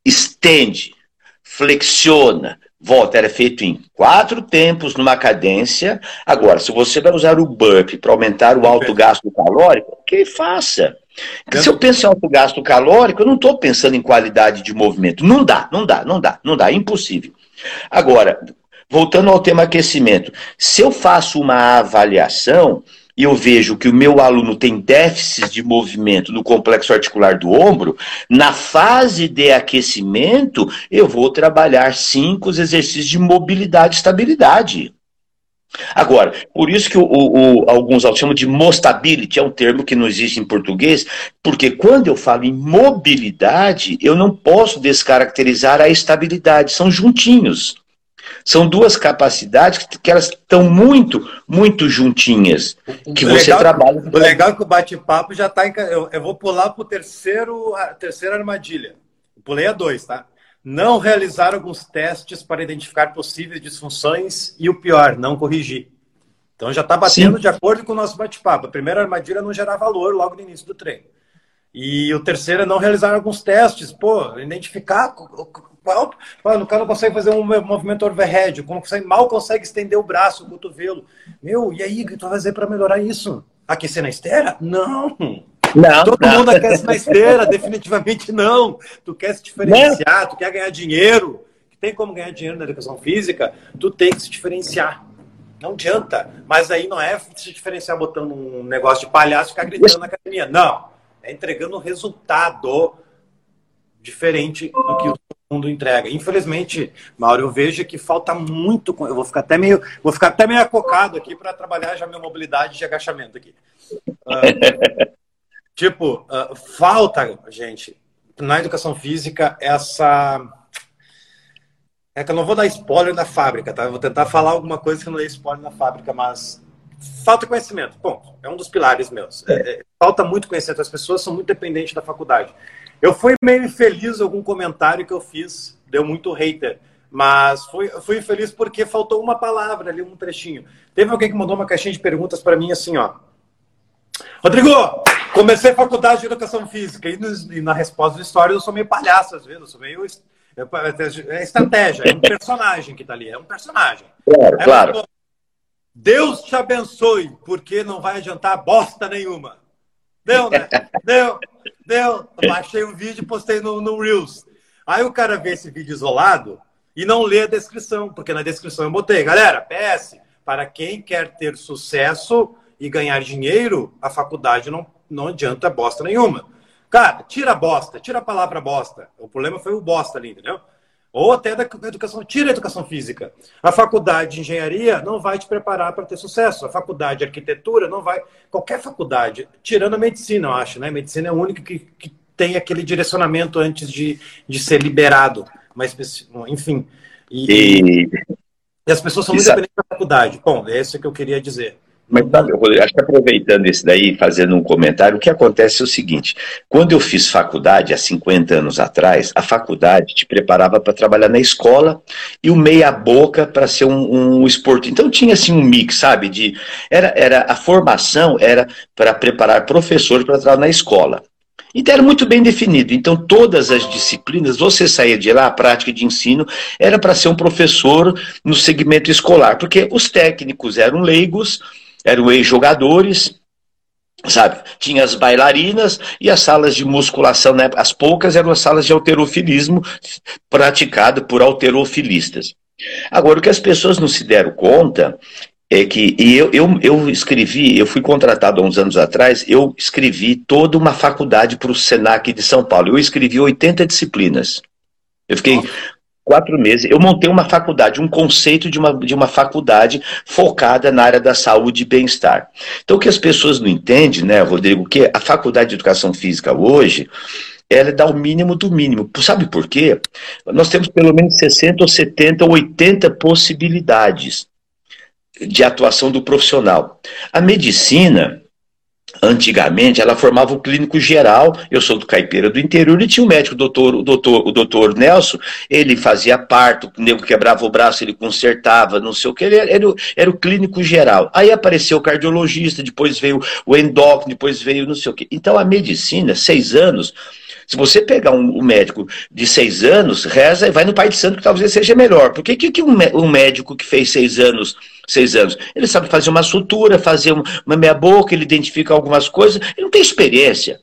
estende, flexiona, volta. Era feito em quatro tempos, numa cadência. Agora, se você vai usar o burpee para aumentar o alto gasto calórico, que faça. Se eu penso em alto gasto calórico, eu não estou pensando em qualidade de movimento. Não dá, não dá, não dá, não dá, é impossível. Agora, voltando ao tema aquecimento, se eu faço uma avaliação e eu vejo que o meu aluno tem déficits de movimento no complexo articular do ombro, na fase de aquecimento, eu vou trabalhar cinco exercícios de mobilidade e estabilidade. Agora, por isso que o, o, alguns chamam de mostability, é um termo que não existe em português, porque quando eu falo em mobilidade, eu não posso descaracterizar a estabilidade, são juntinhos. São duas capacidades que, elas estão muito, muito juntinhas. Que você legal, trabalha. O legal é que o bate-papo já está. Eu, eu vou pular para o terceiro, a terceira armadilha. Pulei a dois, tá? Não realizar alguns testes para identificar possíveis disfunções e o pior, não corrigir. Então já está batendo Sim. de acordo com o nosso bate-papo. A primeira armadilha é não gerar valor logo no início do treino. E o terceiro é não realizar alguns testes, pô, identificar qual, o cara não consegue fazer um movimento overhead, consegue, mal consegue estender o braço, o cotovelo. Meu, e aí, o que tu vai fazer para melhorar isso? Aquecer na esteira? Não. Não, Todo não. mundo aquece na esteira, definitivamente não. Tu quer se diferenciar, não. tu quer ganhar dinheiro, tem como ganhar dinheiro na educação física, tu tem que se diferenciar. Não adianta. Mas aí não é se diferenciar botando um negócio de palhaço e ficar gritando na academia. Não. É entregando um resultado diferente do que os mundo entrega. Infelizmente, Mauro, eu vejo que falta muito. Eu vou ficar até meio, vou ficar até meio acocado aqui para trabalhar já minha mobilidade de agachamento aqui. Uh, tipo, uh, falta, gente, na educação física essa é que eu não vou dar spoiler da fábrica, tá? Eu vou tentar falar alguma coisa que não dê spoiler na fábrica, mas falta conhecimento, ponto. É um dos pilares meus. É, é, falta muito conhecimento. As pessoas são muito dependentes da faculdade. Eu fui meio infeliz algum comentário que eu fiz, deu muito hater. Mas fui, fui infeliz porque faltou uma palavra ali, um trechinho. Teve alguém que mandou uma caixinha de perguntas para mim assim, ó. Rodrigo, comecei faculdade de educação física e, no, e na resposta de história eu sou meio palhaço às vezes, eu sou meio é estratégia, é um personagem que está ali, é um personagem. Claro, é claro. Deus te abençoe, porque não vai adiantar bosta nenhuma. Deu, né? Deu, deu. Baixei o vídeo e postei no, no Reels. Aí o cara vê esse vídeo isolado e não lê a descrição, porque na descrição eu botei, galera, PS, para quem quer ter sucesso e ganhar dinheiro, a faculdade não, não adianta bosta nenhuma. Cara, tira a bosta, tira a palavra bosta. O problema foi o bosta ali, entendeu? Ou até da educação, tira a educação física. A faculdade de engenharia não vai te preparar para ter sucesso. A faculdade de arquitetura não vai. Qualquer faculdade, tirando a medicina, eu acho, né? A medicina é a única que, que tem aquele direcionamento antes de, de ser liberado. Mas, enfim. E, e... e as pessoas são muito dependentes da faculdade. Bom, é isso que eu queria dizer. Mas sabe, Rodrigo, acho que aproveitando esse daí, fazendo um comentário, o que acontece é o seguinte: quando eu fiz faculdade, há 50 anos atrás, a faculdade te preparava para trabalhar na escola e o meia-boca para ser um, um esporte. Então tinha assim um mix, sabe? De, era, era, a formação era para preparar professores para trabalhar na escola. Então era muito bem definido. Então todas as disciplinas, você saía de lá, a prática de ensino era para ser um professor no segmento escolar, porque os técnicos eram leigos eram ex-jogadores, sabe? Tinha as bailarinas e as salas de musculação, né? as poucas eram as salas de alterofilismo praticado por alterofilistas. Agora, o que as pessoas não se deram conta é que, e eu, eu, eu escrevi, eu fui contratado há uns anos atrás, eu escrevi toda uma faculdade para o SENAC de São Paulo. Eu escrevi 80 disciplinas. Eu fiquei quatro meses, eu montei uma faculdade, um conceito de uma, de uma faculdade focada na área da saúde e bem-estar. Então, o que as pessoas não entendem, né, Rodrigo, que a faculdade de educação física hoje, ela dá o mínimo do mínimo. Sabe por quê? Nós temos pelo menos 60 ou 70 ou 80 possibilidades de atuação do profissional. A medicina, Antigamente, ela formava o clínico geral. Eu sou do Caipeira do interior e tinha um médico, o doutor, o doutor, o doutor Nelson. Ele fazia parto, o nego quebrava o braço, ele consertava, não sei o que. Ele era, era, o, era o clínico geral. Aí apareceu o cardiologista, depois veio o endócrino, depois veio não sei o que. Então, a medicina, seis anos. Se você pegar um, um, médico de seis anos, reza e vai no Pai de Santo, que talvez seja melhor. Porque que, que um, um médico que fez seis anos seis anos. Ele sabe fazer uma sutura, fazer uma meia boca, ele identifica algumas coisas, ele não tem experiência.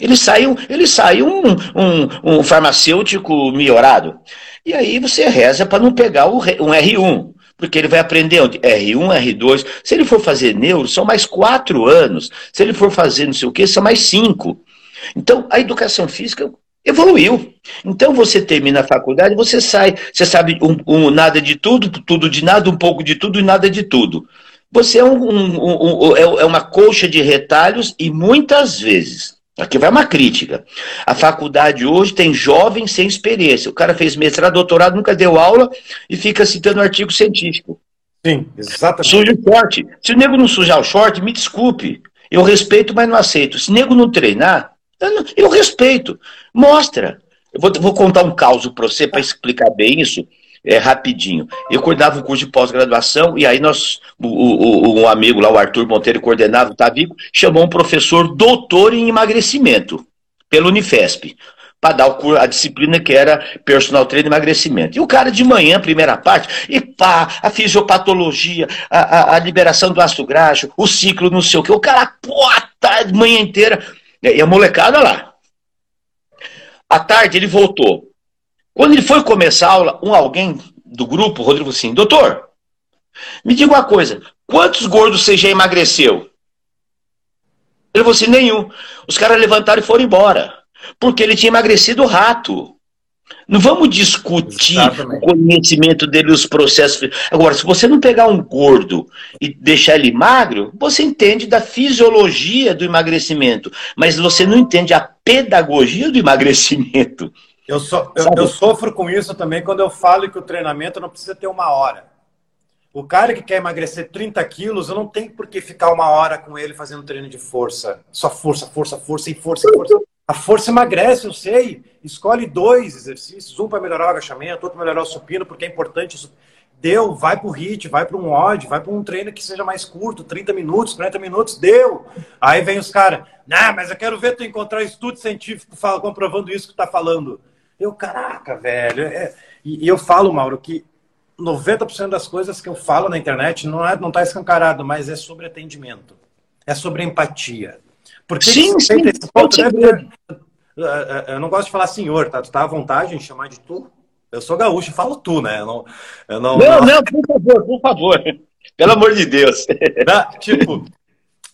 Ele saiu, ele saiu um, um, um farmacêutico melhorado. E aí você reza para não pegar um R1. Porque ele vai aprender onde? R1, R2. Se ele for fazer neuro, são mais quatro anos. Se ele for fazer não sei o que, são mais cinco. Então, a educação física evoluiu. Então você termina a faculdade, você sai, você sabe um, um, nada de tudo, tudo de nada, um pouco de tudo e nada de tudo. Você é, um, é, é uma colcha de retalhos e muitas vezes, aqui vai uma crítica, a faculdade hoje tem jovens sem experiência. O cara fez mestrado, doutorado, nunca deu aula e fica citando artigo científico. Sim, exatamente. Suja o short. Se o nego não sujar o short, me desculpe. Eu respeito, mas não aceito. Se o nego não treinar, eu, eu respeito. Mostra. Eu vou, vou contar um caos para você para explicar bem isso. É, rapidinho. Eu coordenava o curso de pós-graduação e aí nós, o, o, um amigo lá, o Arthur Monteiro, coordenava o Tavico, chamou um professor doutor em emagrecimento pelo Unifesp para dar a disciplina que era personal treino e emagrecimento. E o cara de manhã, primeira parte, e pá, a fisiopatologia, a, a, a liberação do ácido graxo, o ciclo, não sei o que. O cara, pô, tá de manhã inteira. E a molecada lá. À tarde ele voltou. Quando ele foi começar a aula, um alguém do grupo, Rodrigo, assim, doutor, me diga uma coisa, quantos gordos você já emagreceu? Ele falou assim, nenhum. Os caras levantaram e foram embora. Porque ele tinha emagrecido o rato. Não vamos discutir Exatamente. o conhecimento dele, os processos. Agora, se você não pegar um gordo e deixar ele magro, você entende da fisiologia do emagrecimento, mas você não entende a pedagogia do emagrecimento. Eu, so, eu, eu sofro com isso também quando eu falo que o treinamento não precisa ter uma hora. O cara que quer emagrecer 30 quilos, eu não tenho por que ficar uma hora com ele fazendo treino de força. Só força, força, força e força e força. A força emagrece, eu sei. Escolhe dois exercícios, um para melhorar o agachamento, outro para melhorar o supino, porque é importante. Deu, vai para o HIIT, vai para um odd, vai para um treino que seja mais curto, 30 minutos, 40 minutos, deu. Aí vem os caras, não, mas eu quero ver tu encontrar estudo científico fala, comprovando isso que tu tá falando. Eu, caraca, velho. É... E, e eu falo, Mauro, que 90% das coisas que eu falo na internet não é não está escancarado, mas é sobre atendimento, é sobre empatia. Porque sim, sim. Esse ponto, né? Eu não gosto de falar senhor, tá? Tu tá à vontade em chamar de tu? Eu sou gaúcho, falo tu, né? Eu não, eu não, não, não, por favor, por favor. Pelo amor de Deus. Não, tipo,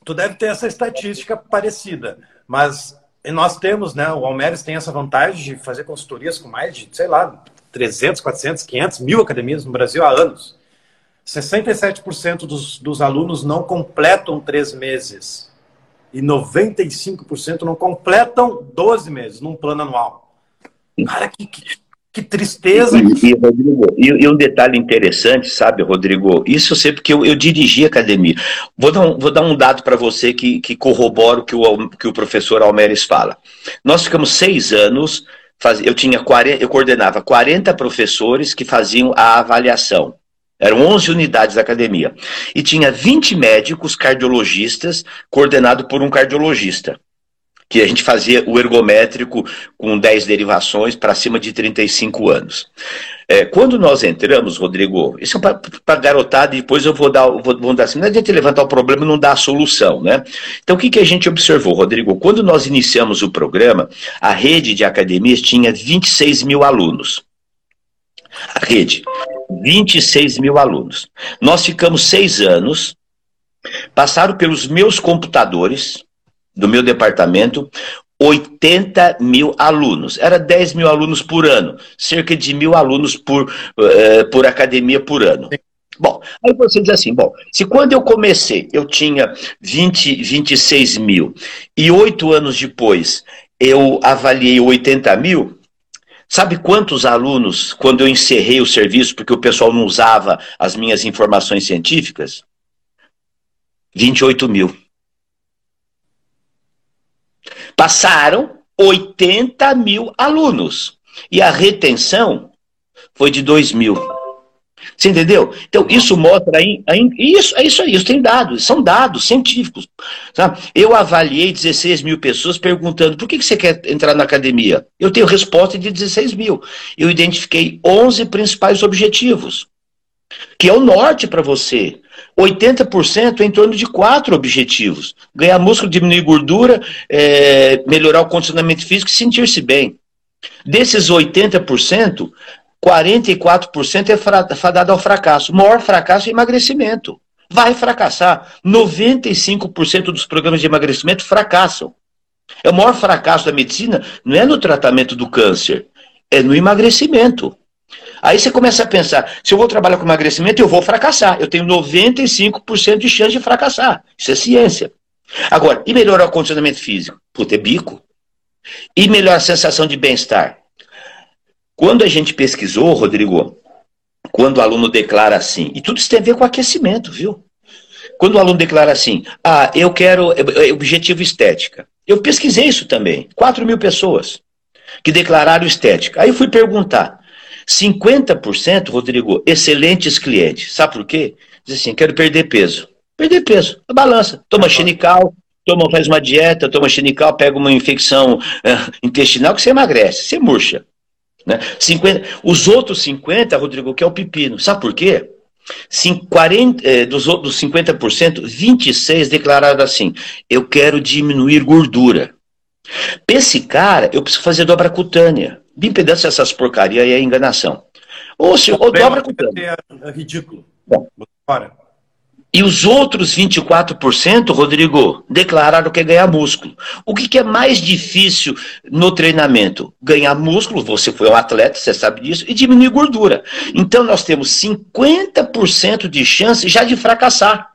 tu deve ter essa estatística parecida, mas nós temos, né? O Almeres tem essa vantagem de fazer consultorias com mais de, sei lá, 300, 400, 500 mil academias no Brasil há anos. 67% dos, dos alunos não completam três meses e 95% não completam 12 meses num plano anual. Cara, que, que, que tristeza. E, e, Rodrigo, e, e, um detalhe interessante, sabe, Rodrigo? Isso eu sei porque eu, eu dirigi academia. Vou dar um, vou dar um dado para você que, que corrobora o que o, que o professor Almeres fala. Nós ficamos seis anos, faz, eu, tinha 40, eu coordenava 40 professores que faziam a avaliação. Eram 11 unidades da academia. E tinha 20 médicos cardiologistas, coordenado por um cardiologista. Que a gente fazia o ergométrico com 10 derivações para cima de 35 anos. É, quando nós entramos, Rodrigo, isso é para garotada e depois eu vou dar, vou, vou dar assim, não adianta levantar o problema e não dar a solução, né? Então o que, que a gente observou, Rodrigo? Quando nós iniciamos o programa, a rede de academias tinha 26 mil alunos. A rede. 26 mil alunos. Nós ficamos seis anos, passaram pelos meus computadores, do meu departamento, 80 mil alunos. Era 10 mil alunos por ano, cerca de mil alunos por, uh, por academia por ano. Bom, aí você diz assim, bom, se quando eu comecei eu tinha 20, 26 mil e oito anos depois eu avaliei 80 mil, Sabe quantos alunos, quando eu encerrei o serviço, porque o pessoal não usava as minhas informações científicas? 28 mil. Passaram 80 mil alunos. E a retenção foi de 2 mil. Você entendeu? Então, isso mostra aí. aí isso, é isso isso tem dados, são dados científicos. Sabe? Eu avaliei 16 mil pessoas perguntando por que, que você quer entrar na academia? Eu tenho resposta de 16 mil. Eu identifiquei 11 principais objetivos, que é o norte para você. 80% é em torno de quatro objetivos: ganhar músculo, diminuir gordura, é, melhorar o condicionamento físico e sentir-se bem. Desses 80%, 44% é fadado ao fracasso. O maior fracasso é emagrecimento. Vai fracassar. 95% dos programas de emagrecimento fracassam. É o maior fracasso da medicina não é no tratamento do câncer, é no emagrecimento. Aí você começa a pensar, se eu vou trabalhar com emagrecimento, eu vou fracassar. Eu tenho 95% de chance de fracassar. Isso é ciência. Agora, e melhorar o condicionamento físico? Puta, é bico. E melhorar a sensação de bem-estar? Quando a gente pesquisou, Rodrigo, quando o aluno declara assim, e tudo isso tem a ver com aquecimento, viu? Quando o aluno declara assim, ah, eu quero é, é, objetivo estética. Eu pesquisei isso também, 4 mil pessoas que declararam estética. Aí eu fui perguntar, 50%, Rodrigo, excelentes clientes. Sabe por quê? Diz assim, quero perder peso. Perder peso, a balança. Toma xenical, toma, faz uma dieta, toma xenical, pega uma infecção uh, intestinal que você emagrece, você murcha. Né? 50, os outros 50, Rodrigo, que é o pepino. Sabe por quê? 40, eh, dos outros 50%, 26 declararam assim: eu quero diminuir gordura. Pra esse cara, eu preciso fazer dobra cutânea. Bem-impedância essas porcaria aí é enganação. Ou, se, ou dobra cutânea. É, é ridículo. Bom, Fora. E os outros 24%, Rodrigo, declararam que é ganhar músculo. O que, que, é mais difícil no treinamento? Ganhar músculo, você foi um atleta, você sabe disso, e diminuir gordura. Então nós temos 50% de chance já de fracassar.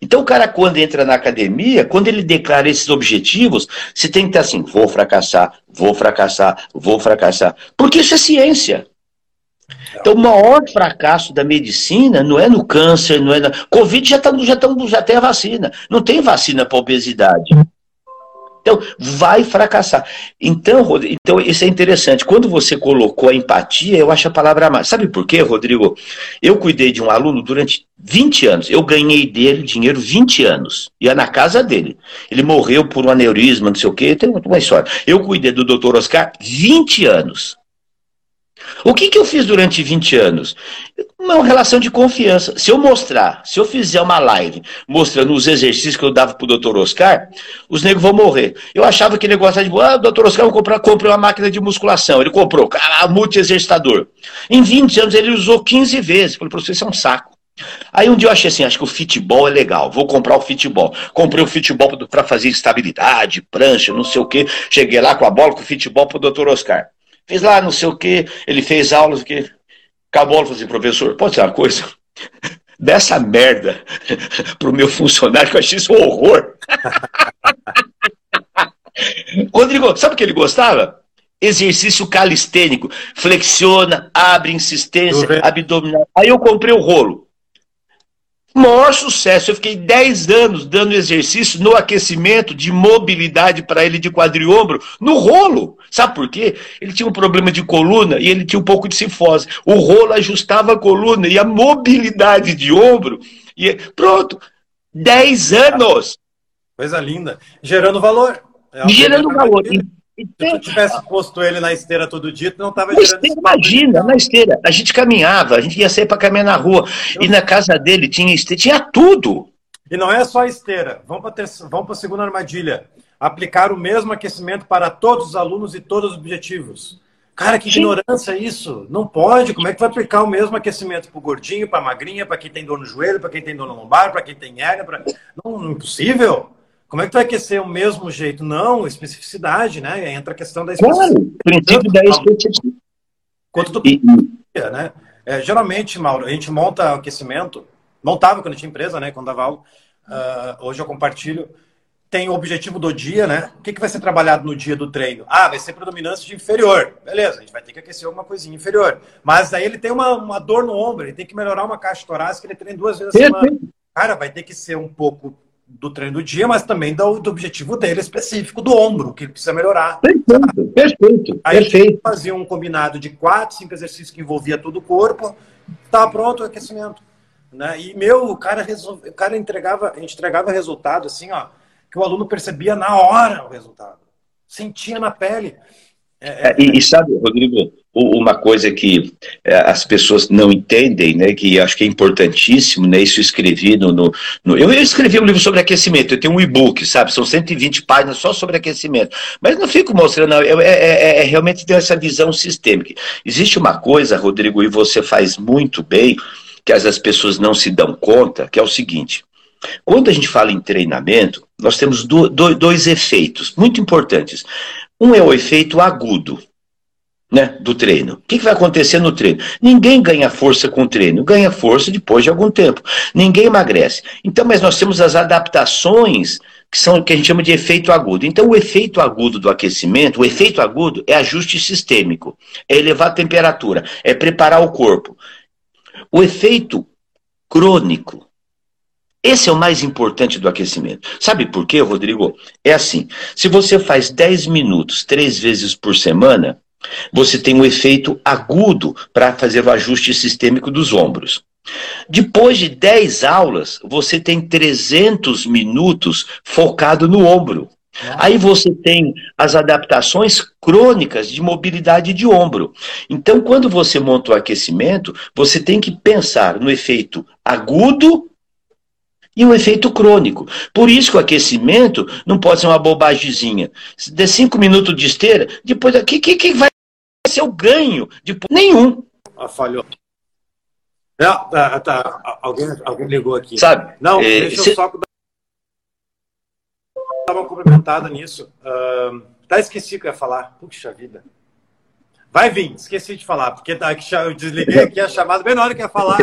Então o cara quando entra na academia, quando ele declara esses objetivos, você tem que estar assim, vou fracassar, vou fracassar, vou fracassar. Porque isso é ciência. Então, o maior fracasso da medicina não é no câncer, não é na. Covid já, tá, já, tá, já tem a vacina. Não tem vacina para obesidade. Então, vai fracassar. Então, então, isso é interessante. Quando você colocou a empatia, eu acho a palavra mais. Sabe por quê, Rodrigo? Eu cuidei de um aluno durante 20 anos. Eu ganhei dele dinheiro 20 anos. Ia na casa dele. Ele morreu por um aneurisma, não sei o quê. Tem uma história. Eu cuidei do Dr. Oscar 20 anos. O que, que eu fiz durante 20 anos? Uma relação de confiança. Se eu mostrar, se eu fizer uma live mostrando os exercícios que eu dava pro Dr. Oscar, os negros vão morrer. Eu achava que gostava de. Ah, Dr. Oscar, eu comprar, comprei uma máquina de musculação. Ele comprou, ah, multi-exercitador. Em 20 anos ele usou 15 vezes. Falei, professor, isso é um saco. Aí um dia eu achei assim, acho que o futebol é legal, vou comprar o futebol. Comprei o futebol para fazer estabilidade, prancha, não sei o quê. Cheguei lá com a bola, com o futebol pro Dr. Oscar. Fez lá não sei o quê, ele fez aulas, que acabou, falou assim, professor, pode ser uma coisa? Dessa merda pro meu funcionário, que eu achei isso um horror. Rodrigo, sabe o que ele gostava? Exercício calistênico. Flexiona, abre insistência, abdominal. Aí eu comprei o rolo maior sucesso. Eu fiquei 10 anos dando exercício no aquecimento de mobilidade para ele de quadriombro no rolo. Sabe por quê? Ele tinha um problema de coluna e ele tinha um pouco de cifose. O rolo ajustava a coluna e a mobilidade de ombro. E pronto, 10 anos. Coisa linda. Gerando valor. É gerando valor. Se tu tivesse posto ele na esteira todo dia, tu não estava gerando esteira, Imagina, na esteira. A gente caminhava, a gente ia sair para caminhar na rua. Eu... E na casa dele tinha esteira, tinha tudo. E não é só a esteira. Vamos para ter... Vamos a segunda armadilha. Aplicar o mesmo aquecimento para todos os alunos e todos os objetivos. Cara, que Sim. ignorância isso. Não pode. Como é que vai aplicar o mesmo aquecimento para o gordinho, para a magrinha, para quem tem dor no joelho, para quem tem dor no lombar, para quem tem hérnia? Pra... Não, não é impossível. Como é que tu vai aquecer o mesmo jeito? Não, especificidade, né? Entra a questão da especificidade. Claro, princípio da especificidade. Quanto tu né? É, geralmente, Mauro, a gente monta aquecimento, montava quando tinha empresa, né? Quando dava aula. Uh, hoje eu compartilho. Tem o objetivo do dia, né? O que, que vai ser trabalhado no dia do treino? Ah, vai ser predominância de inferior. Beleza, a gente vai ter que aquecer alguma coisinha inferior. Mas aí ele tem uma, uma dor no ombro, ele tem que melhorar uma caixa torácica, ele treina duas vezes a semana. Cara, vai ter que ser um pouco do treino do dia, mas também do, do, objetivo dele específico do ombro, que ele precisa melhorar. Perfeito, perfeito. Aí perfeito. fazia um combinado de quatro, cinco exercícios que envolvia todo o corpo, estava pronto o aquecimento. Né? E meu, o cara, resolve, o cara entregava, a gente entregava resultado assim, ó, que o aluno percebia na hora o resultado. Sentia na pele. É, é, e, e, sabe, Rodrigo, uma coisa que é, as pessoas não entendem, né, que acho que é importantíssimo, né, isso eu escrevi no, no, no, eu, escrevi um livro sobre aquecimento, eu tenho um e-book, sabe, são 120 páginas só sobre aquecimento, mas não fico mostrando, não, é, é, é, é realmente ter essa visão sistêmica. Existe uma coisa, Rodrigo, e você faz muito bem, que as pessoas não se dão conta, que é o seguinte, quando a gente fala em treinamento, nós temos do, do, dois efeitos muito importantes. Um é o efeito agudo né, do treino. O que, que vai acontecer no treino? Ninguém ganha força com o treino, ganha força depois de algum tempo. Ninguém emagrece. Então, mas nós temos as adaptações que são que a gente chama de efeito agudo. Então, o efeito agudo do aquecimento, o efeito agudo é ajuste sistêmico, é elevar a temperatura, é preparar o corpo. O efeito crônico esse é o mais importante do aquecimento. Sabe por quê, Rodrigo? É assim: se você faz 10 minutos três vezes por semana, você tem um efeito agudo para fazer o ajuste sistêmico dos ombros. Depois de 10 aulas, você tem 300 minutos focado no ombro. Aí você tem as adaptações crônicas de mobilidade de ombro. Então, quando você monta o aquecimento, você tem que pensar no efeito agudo e o efeito crônico. Por isso que o aquecimento não pode ser uma bobagemzinha. Se der cinco minutos de esteira, depois o que, que, que vai ser o ganho? Depois, nenhum. Ah, falhou. Não, tá, tá, alguém, alguém ligou aqui. Sabe? Não, é, deixa se... eu só uma complementada nisso. Uh, tá, esqueci o que eu ia falar. Puxa vida. Vai vir, esqueci de falar, porque tá, eu desliguei aqui a chamada bem na hora que ia falar.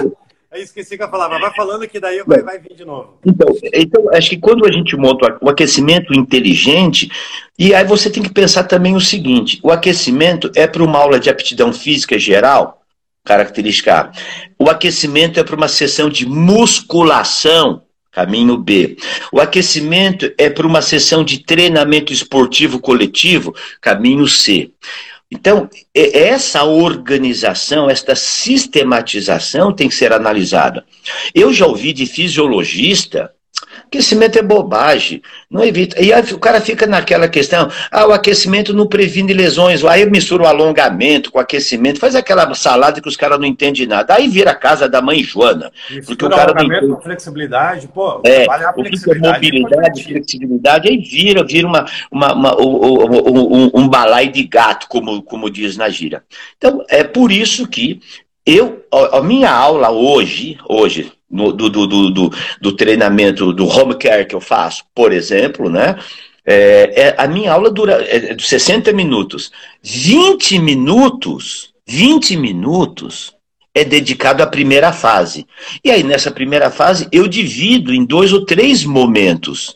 Aí esqueci que eu falava, vai falando que daí vai, vai vir de novo. Então, então, acho que quando a gente monta o aquecimento inteligente, e aí você tem que pensar também o seguinte: o aquecimento é para uma aula de aptidão física geral, característica A. O aquecimento é para uma sessão de musculação, caminho B. O aquecimento é para uma sessão de treinamento esportivo coletivo, caminho C. Então, essa organização, esta sistematização tem que ser analisada. Eu já ouvi de fisiologista Aquecimento é bobagem, não evita. E aí o cara fica naquela questão, ah, o aquecimento não previne lesões. Aí mistura o alongamento com o aquecimento, faz aquela salada que os caras não entendem nada. Aí vira a casa da mãe Joana. E porque o cara não entende. com flexibilidade, pô, é, a flexibilidade, mobilidade, flexibilidade, aí vira, vira uma, uma, uma um, um, um balai de gato, como, como diz na gira. Então, é por isso que eu, a minha aula hoje, hoje, do, do, do, do, treinamento do home care que eu faço, por exemplo, né? É, é, a minha aula dura é, 60 é minutos. 20 minutos, 20 minutos é dedicado à primeira fase. E aí, nessa primeira fase, eu divido em dois ou três momentos.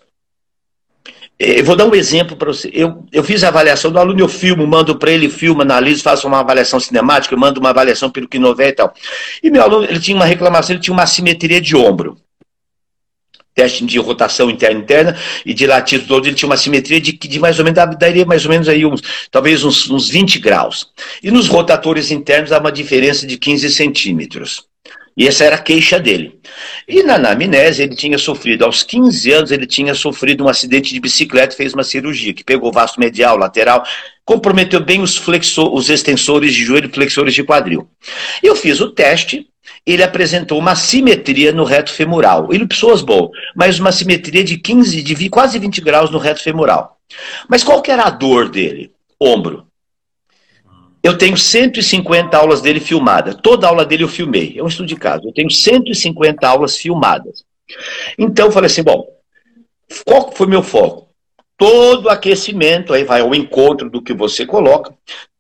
Eu vou dar um exemplo para você. Eu, eu fiz a avaliação do aluno, eu filmo, mando para ele, filma, analiso, faço uma avaliação cinemática, mando uma avaliação pelo que e tal. E meu aluno, ele tinha uma reclamação, ele tinha uma assimetria de ombro. Teste de rotação interna interna e de latido todo, ele tinha uma simetria de, de mais ou menos, daria mais ou menos aí uns, talvez uns, uns 20 graus. E nos rotatores internos há uma diferença de 15 centímetros. E essa era a queixa dele. E na anamnese, ele tinha sofrido, aos 15 anos, ele tinha sofrido um acidente de bicicleta fez uma cirurgia, que pegou vasto medial, lateral, comprometeu bem os, flexor, os extensores de joelho e flexores de quadril. Eu fiz o teste, ele apresentou uma simetria no reto femoral. Ele pessoas boas, mas uma simetria de 15, de quase 20 graus no reto femoral. Mas qual que era a dor dele? Ombro. Eu tenho 150 aulas dele filmadas. Toda aula dele eu filmei. É um estudo de caso. Eu tenho 150 aulas filmadas. Então eu falei assim: bom, qual foi meu foco? Todo aquecimento, aí vai ao encontro do que você coloca.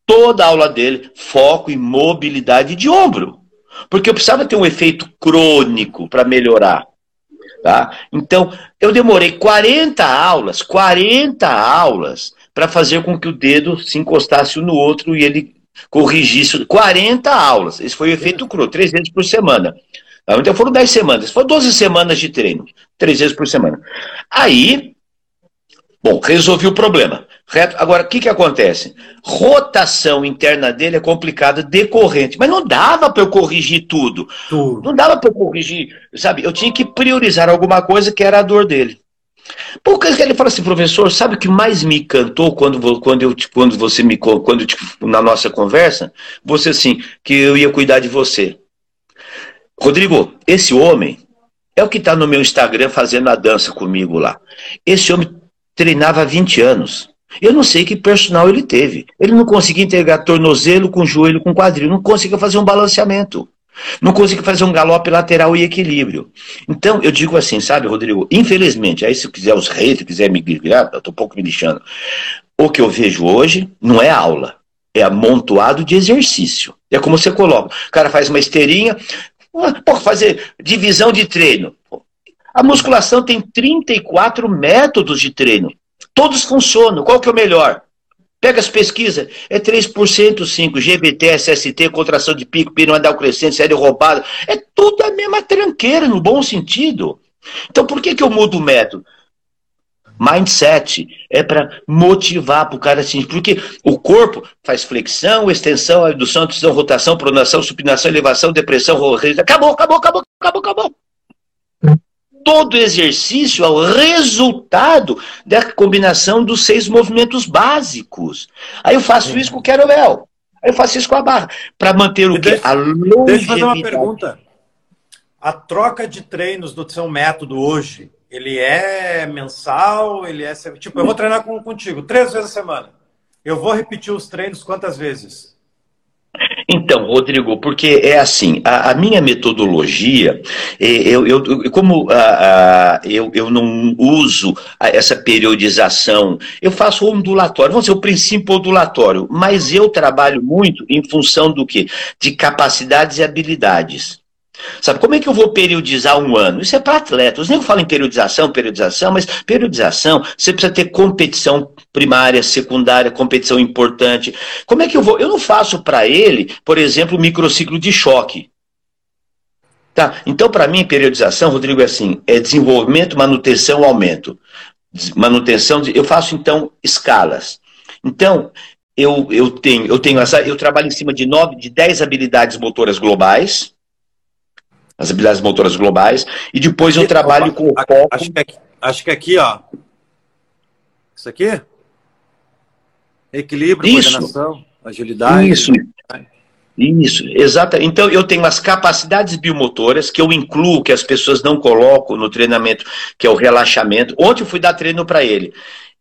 Toda aula dele, foco em mobilidade de ombro. Porque eu precisava ter um efeito crônico para melhorar. Tá? Então, eu demorei 40 aulas, 40 aulas para fazer com que o dedo se encostasse um no outro e ele corrigisse 40 aulas. Esse foi o efeito cru, três vezes por semana. Então foram 10 semanas, foram 12 semanas de treino, três vezes por semana. Aí, bom, resolvi o problema. Agora, o que, que acontece? Rotação interna dele é complicada, decorrente. Mas não dava para eu corrigir tudo. tudo. Não dava para eu corrigir, sabe? Eu tinha que priorizar alguma coisa que era a dor dele. Porque ele fala assim, professor, sabe o que mais me encantou quando, quando, eu, quando você me quando na nossa conversa? Você assim, que eu ia cuidar de você. Rodrigo, esse homem é o que está no meu Instagram fazendo a dança comigo lá. Esse homem treinava há 20 anos. Eu não sei que personal ele teve. Ele não conseguia integrar tornozelo com joelho com quadril, não conseguia fazer um balanceamento. Não consigo fazer um galope lateral e equilíbrio. Então, eu digo assim, sabe, Rodrigo? Infelizmente, aí se quiser os haters, quiser me ligar, eu tô um pouco me lixando. O que eu vejo hoje não é aula, é amontoado de exercício. É como você coloca. O cara faz uma esteirinha, pode fazer divisão de treino. A musculação tem 34 métodos de treino. Todos funcionam. Qual que é o melhor? Pega as pesquisas, é 3%, 5%, GBT, SST, contração de pico, piramidal crescente, série roubada. É tudo a mesma tranqueira, no bom sentido. Então por que, que eu mudo o método? Mindset é para motivar para o cara assim, porque o corpo faz flexão, extensão, abdução, extensão, rotação, pronação, supinação, elevação, depressão, acabou, acabou, acabou, acabou, acabou todo exercício é o resultado da combinação dos seis movimentos básicos. Aí eu faço isso com o kettlebell. Aí eu faço isso com a barra. Para manter o quê? A longevidade. Deixa eu fazer uma pergunta. A troca de treinos do seu método hoje, ele é mensal? Ele é. Tipo, eu vou treinar com, contigo três vezes a semana. Eu vou repetir os treinos quantas vezes? Então, Rodrigo, porque é assim, a, a minha metodologia, eu, eu, eu como a, a, eu, eu não uso essa periodização, eu faço ondulatório, vamos dizer, o princípio ondulatório, mas eu trabalho muito em função do quê? De capacidades e habilidades. Sabe, como é que eu vou periodizar um ano? Isso é para atletas. Nem eu falo em periodização, periodização, mas periodização, você precisa ter competição primária, secundária, competição importante. Como é que eu vou? Eu não faço para ele, por exemplo, microciclo de choque. Tá? Então, para mim, periodização, Rodrigo, é assim: é desenvolvimento, manutenção, aumento. Manutenção, eu faço então escalas. Então, eu, eu tenho, eu tenho essa, eu trabalho em cima de nove, de dez habilidades motoras globais as habilidades motoras globais, e depois eu trabalho com o foco. Acho que, aqui, acho que aqui, ó. Isso aqui? Equilíbrio, Isso. coordenação, agilidade. Isso. Isso, exato. Então eu tenho as capacidades biomotoras que eu incluo, que as pessoas não colocam no treinamento, que é o relaxamento. Ontem eu fui dar treino para ele.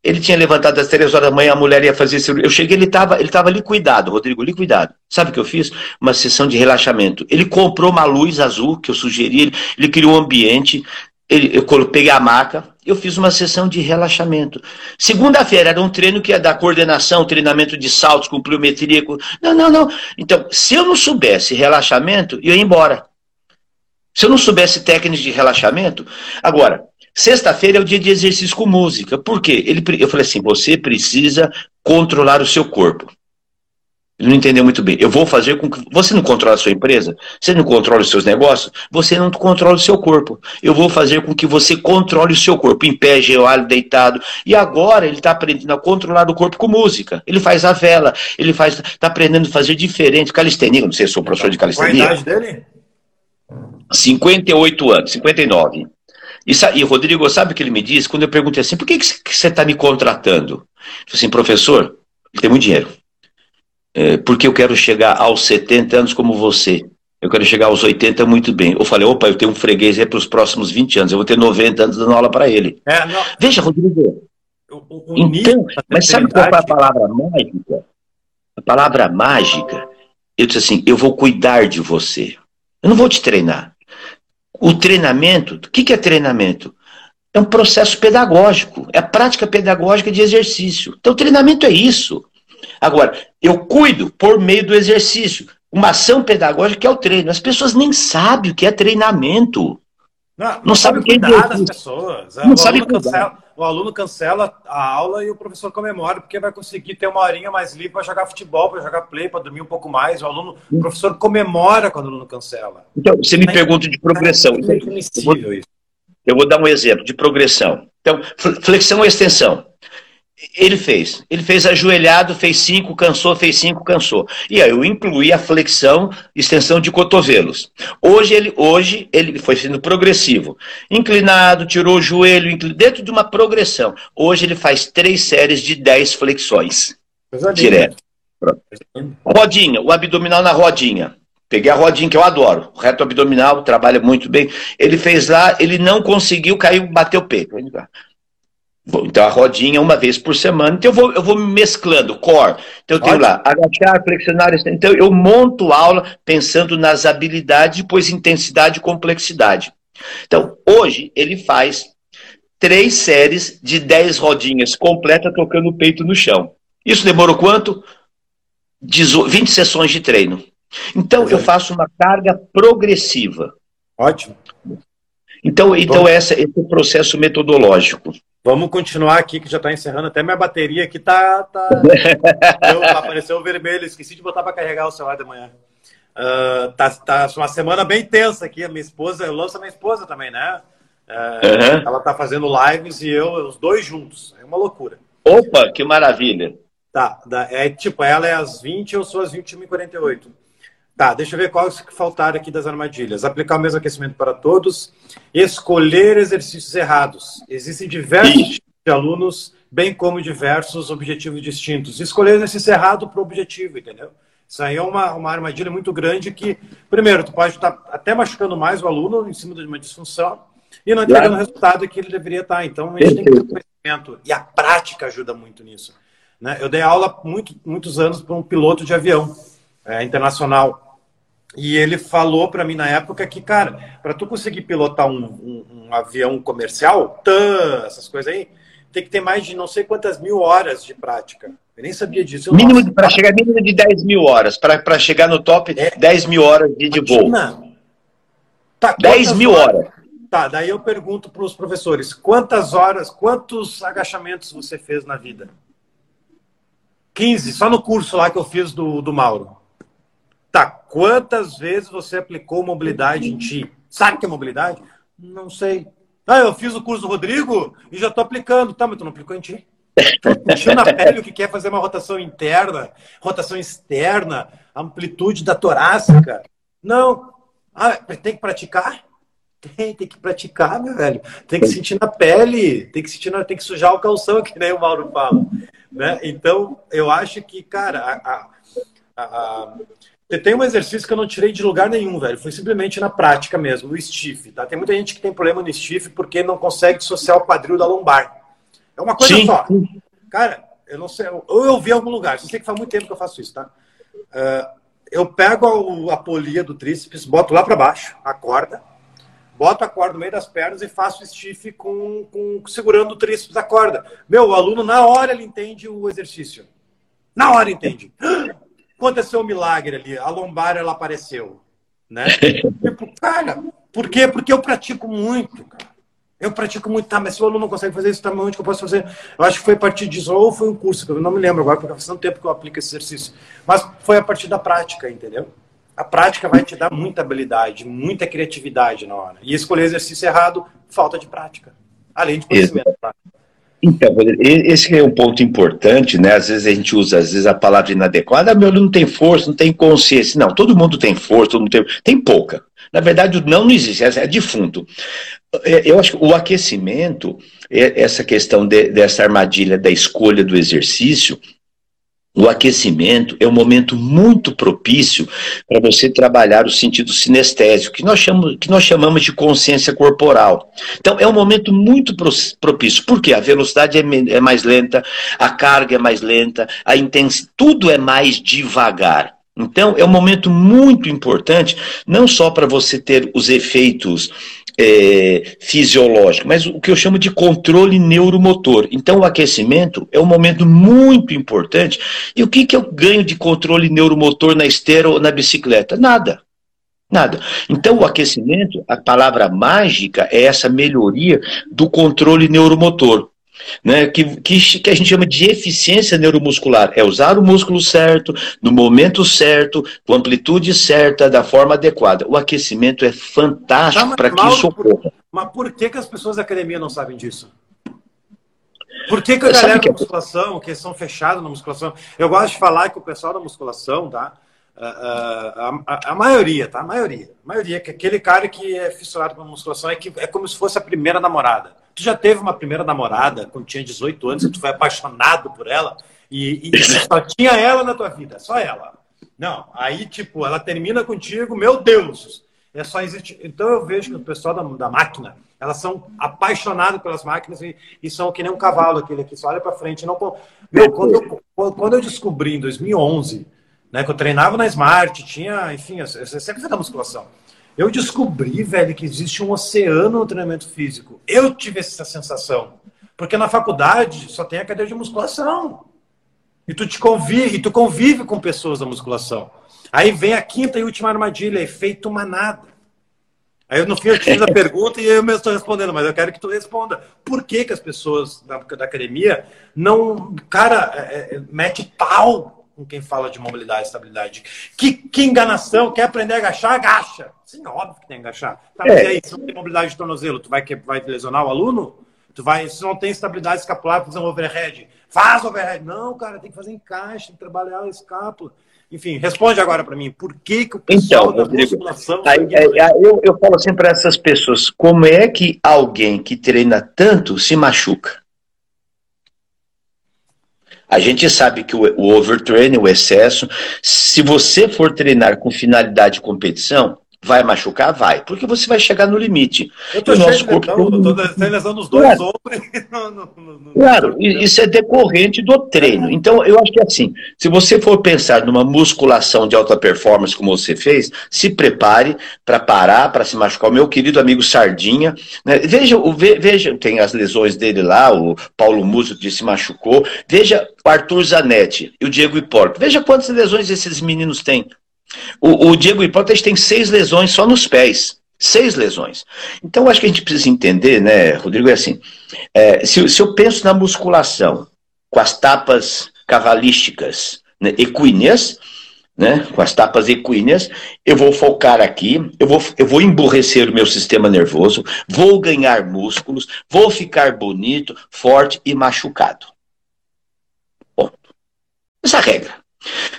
Ele tinha levantado às três horas da manhã, a mulher ia fazer cirurgia. Eu cheguei, ele estava ele tava liquidado, Rodrigo, liquidado. Sabe o que eu fiz? Uma sessão de relaxamento. Ele comprou uma luz azul que eu sugeri, ele, ele criou um ambiente, ele, eu peguei a maca, eu fiz uma sessão de relaxamento. Segunda-feira era um treino que ia dar coordenação, treinamento de saltos com pliometria. Com... Não, não, não. Então, se eu não soubesse relaxamento, eu ia embora. Se eu não soubesse técnicas de relaxamento. Agora, Sexta-feira é o dia de exercício com música. Por quê? Ele, eu falei assim: você precisa controlar o seu corpo. Ele não entendeu muito bem. Eu vou fazer com que. Você não controla a sua empresa? Você não controla os seus negócios? Você não controla o seu corpo. Eu vou fazer com que você controle o seu corpo, em pé, geoalho, deitado. E agora ele está aprendendo a controlar o corpo com música. Ele faz a vela, ele faz. Está aprendendo a fazer diferente. Calistenia, não sei se sou professor de calistenia. Qual a idade dele? 58 anos, 59. E, e Rodrigo, sabe o que ele me disse? Quando eu perguntei assim, por que, que você está me contratando? Ele assim, professor, ele tem muito dinheiro. É, porque eu quero chegar aos 70 anos como você. Eu quero chegar aos 80 muito bem. Eu falei, opa, eu tenho um freguês aí para os próximos 20 anos. Eu vou ter 90 anos dando aula para ele. É, Veja, Rodrigo. O, o então, mas sabe qual é a palavra mágica? A palavra mágica, eu disse assim, eu vou cuidar de você. Eu não vou te treinar. O treinamento, o que é treinamento? É um processo pedagógico, é prática pedagógica de exercício. Então, treinamento é isso. Agora, eu cuido por meio do exercício. Uma ação pedagógica que é o treino. As pessoas nem sabem o que é treinamento. Não, não, não sabe cuidar das pessoas. Não o, sabe aluno cancela, o aluno cancela a aula e o professor comemora, porque vai conseguir ter uma horinha mais livre para jogar futebol, para jogar play, para dormir um pouco mais. O aluno, o professor comemora quando o aluno cancela. Então, você me é pergunta de progressão. É eu, vou, eu vou dar um exemplo de progressão. Então, flexão ou extensão. Ele fez. Ele fez ajoelhado, fez cinco, cansou, fez cinco, cansou. E aí eu incluí a flexão, extensão de cotovelos. Hoje ele, hoje ele foi sendo progressivo. Inclinado, tirou o joelho, dentro de uma progressão. Hoje ele faz três séries de dez flexões. Direto. Rodinha, o abdominal na rodinha. Peguei a rodinha que eu adoro. O reto abdominal trabalha muito bem. Ele fez lá, ele não conseguiu, caiu, bateu o peito. Então a rodinha uma vez por semana. Então eu vou, eu vou mesclando, core. Então eu tenho Ótimo. lá, agachar, flexionar. Então eu monto aula pensando nas habilidades, depois intensidade e complexidade. Então hoje ele faz três séries de dez rodinhas completa tocando o peito no chão. Isso demorou quanto? 20 sessões de treino. Então eu faço uma carga progressiva. Ótimo. Então, então essa, esse é o processo metodológico. Vamos continuar aqui, que já está encerrando. Até minha bateria aqui tá. tá... Eu, apareceu vermelho, esqueci de botar para carregar o celular de manhã. Uh, tá, tá uma semana bem tensa aqui. A minha esposa, eu lanço a minha esposa também, né? Uh, uhum. Ela tá fazendo lives e eu, os dois juntos. É uma loucura. Opa, que maravilha! Tá, é tipo, ela é às 20, eu sou às 21h48. Tá, deixa eu ver quais que faltaram aqui das armadilhas. Aplicar o mesmo aquecimento para todos. Escolher exercícios errados. Existem diversos tipos de alunos, bem como diversos objetivos distintos. Escolher exercício errado para o objetivo, entendeu? Isso aí é uma, uma armadilha muito grande que, primeiro, tu pode estar até machucando mais o aluno em cima de uma disfunção e não entregando o resultado que ele deveria estar. Então, a gente tem que ter conhecimento. E a prática ajuda muito nisso. Né? Eu dei aula muito, muitos anos para um piloto de avião. é, internacional. E ele falou para mim na época que, cara, para tu conseguir pilotar um, um, um avião comercial, tã, essas coisas aí, tem que ter mais de não sei quantas mil horas de prática. Eu nem sabia disso. mínimo para chegar mínimo de 10 mil horas. Para chegar no top, é. 10 mil horas de, de voo. Tá, 10 mil horas? horas. Tá, daí eu pergunto para os professores: quantas horas, quantos agachamentos você fez na vida? 15, só no curso lá que eu fiz do, do Mauro. Tá, quantas vezes você aplicou mobilidade em ti? Sabe o que é mobilidade? Não sei. Ah, eu fiz o curso do Rodrigo e já estou aplicando. Tá, mas tu não aplicou em ti? sentiu na pele o que quer fazer uma rotação interna, rotação externa, amplitude da torácica. Não. Ah, tem que praticar? Tem, tem que praticar, meu velho. Tem que sentir na pele, tem que sentir, na, tem que sujar o calção, que nem o Mauro fala. Né? Então, eu acho que, cara, a, a, a, tem um exercício que eu não tirei de lugar nenhum, velho. Foi simplesmente na prática mesmo, o stiff. Tá? Tem muita gente que tem problema no stiff porque não consegue dissociar o quadril da lombar. É uma coisa Sim. só. Cara, eu não sei, ou eu vi em algum lugar, sei que faz muito tempo que eu faço isso, tá? Uh, eu pego a polia do tríceps, boto lá para baixo, a corda, boto a corda no meio das pernas e faço stiff com, com segurando o tríceps da corda. Meu, o aluno, na hora, ele entende o exercício. Na hora entende. Aconteceu um milagre ali, a lombar ela apareceu. Né? tipo, cara, por quê? Porque eu pratico muito, cara. Eu pratico muito, tá, mas se o aluno não consegue fazer isso, tá, onde que eu posso fazer? Eu acho que foi a partir disso, ou foi um curso, eu não me lembro agora, porque faz tanto tempo que eu aplico esse exercício. Mas foi a partir da prática, entendeu? A prática vai te dar muita habilidade, muita criatividade na hora. E escolher exercício errado, falta de prática. Além de conhecimento. Tá? Então, esse é um ponto importante, né? Às vezes a gente usa, às vezes, a palavra inadequada, ah, meu não tem força, não tem consciência. Não, todo mundo tem força, todo mundo tem, tem pouca. Na verdade, não não existe, é defunto. É, eu acho que o aquecimento, é, essa questão de, dessa armadilha da escolha do exercício, o aquecimento é um momento muito propício para você trabalhar o sentido sinestésico, que nós, chamamos, que nós chamamos de consciência corporal. Então, é um momento muito propício. Por quê? A velocidade é, é mais lenta, a carga é mais lenta, a intensidade, tudo é mais devagar. Então, é um momento muito importante, não só para você ter os efeitos é, fisiológico, mas o que eu chamo de controle neuromotor. Então, o aquecimento é um momento muito importante. E o que, que eu ganho de controle neuromotor na esteira ou na bicicleta? Nada. Nada. Então, o aquecimento, a palavra mágica é essa melhoria do controle neuromotor né, que, que, que, a gente chama de eficiência neuromuscular. É usar o músculo certo, no momento certo, com amplitude certa, da forma adequada. O aquecimento é fantástico tá, para que isso ocorra. Mas por que, que as pessoas da academia não sabem disso? Por que, que a galera que... da musculação, que são fechados na musculação, eu gosto de falar que o pessoal da musculação, tá? A, a, a, a, maioria, tá? A maioria. A maioria, que aquele cara que é fissurado pela musculação é, que, é como se fosse a primeira namorada. Tu já teve uma primeira namorada quando tinha 18 anos e tu foi apaixonado por ela e, e só tinha ela na tua vida, só ela. Não, aí, tipo, ela termina contigo, meu Deus, é só existe. Então eu vejo que o pessoal da, da máquina, elas são apaixonadas pelas máquinas e, e, são que nem um cavalo, aquele que só olha para frente. Não... Meu, quando, eu, quando eu descobri em 2011, né, que eu treinava na Smart, tinha, enfim, eu sempre fiz da musculação. Eu descobri, velho, que existe um oceano no treinamento físico. Eu tive essa sensação. Porque na faculdade só tem a cadeira de musculação. E tu te convive, e tu convive com pessoas da musculação. Aí vem a quinta e última armadilha, efeito manada. Aí no fim eu te fiz a pergunta e eu mesmo estou respondendo, mas eu quero que tu responda. Por que, que as pessoas da, da academia não, cara, é, é, mete pau com quem fala de mobilidade e estabilidade. Que, que enganação, quer aprender a agachar, agacha. Sim, óbvio que tem que agachar. Tá, mas é. aí, se não tem mobilidade de tornozelo, tu vai, vai lesionar o aluno? Tu vai, se não tem estabilidade escapular, fazer um overhead. Faz overhead. Não, cara, tem que fazer encaixe, tem que trabalhar a escápula. Enfim, responde agora para mim. Por que, que o pessoal então, da musculação... Aí, aí, eu, eu falo sempre para essas pessoas, como é que alguém que treina tanto se machuca? A gente sabe que o, overtraining, o excesso, se você for treinar com finalidade de competição, Vai machucar? Vai. Porque você vai chegar no limite. Eu tô o nosso corpo. Lesão, eu tô lesão nos dois claro. claro, isso é decorrente do treino. Então, eu acho que assim, se você for pensar numa musculação de alta performance como você fez, se prepare para parar, para se machucar. O meu querido amigo Sardinha, né? veja, veja, tem as lesões dele lá, o Paulo Muso que se machucou. Veja o Arthur Zanetti e o Diego Hipólito. Veja quantas lesões esses meninos têm. O, o Diego Hipótese tem seis lesões só nos pés. Seis lesões. Então, acho que a gente precisa entender, né, Rodrigo, é assim, é, se, se, eu penso na musculação, com as tapas cavalísticas né, equíneas, né, com as tapas equíneas, eu vou focar aqui, eu vou, eu vou emburrecer o meu sistema nervoso, vou ganhar músculos, vou ficar bonito, forte e machucado. Ponto. Essa é a regra.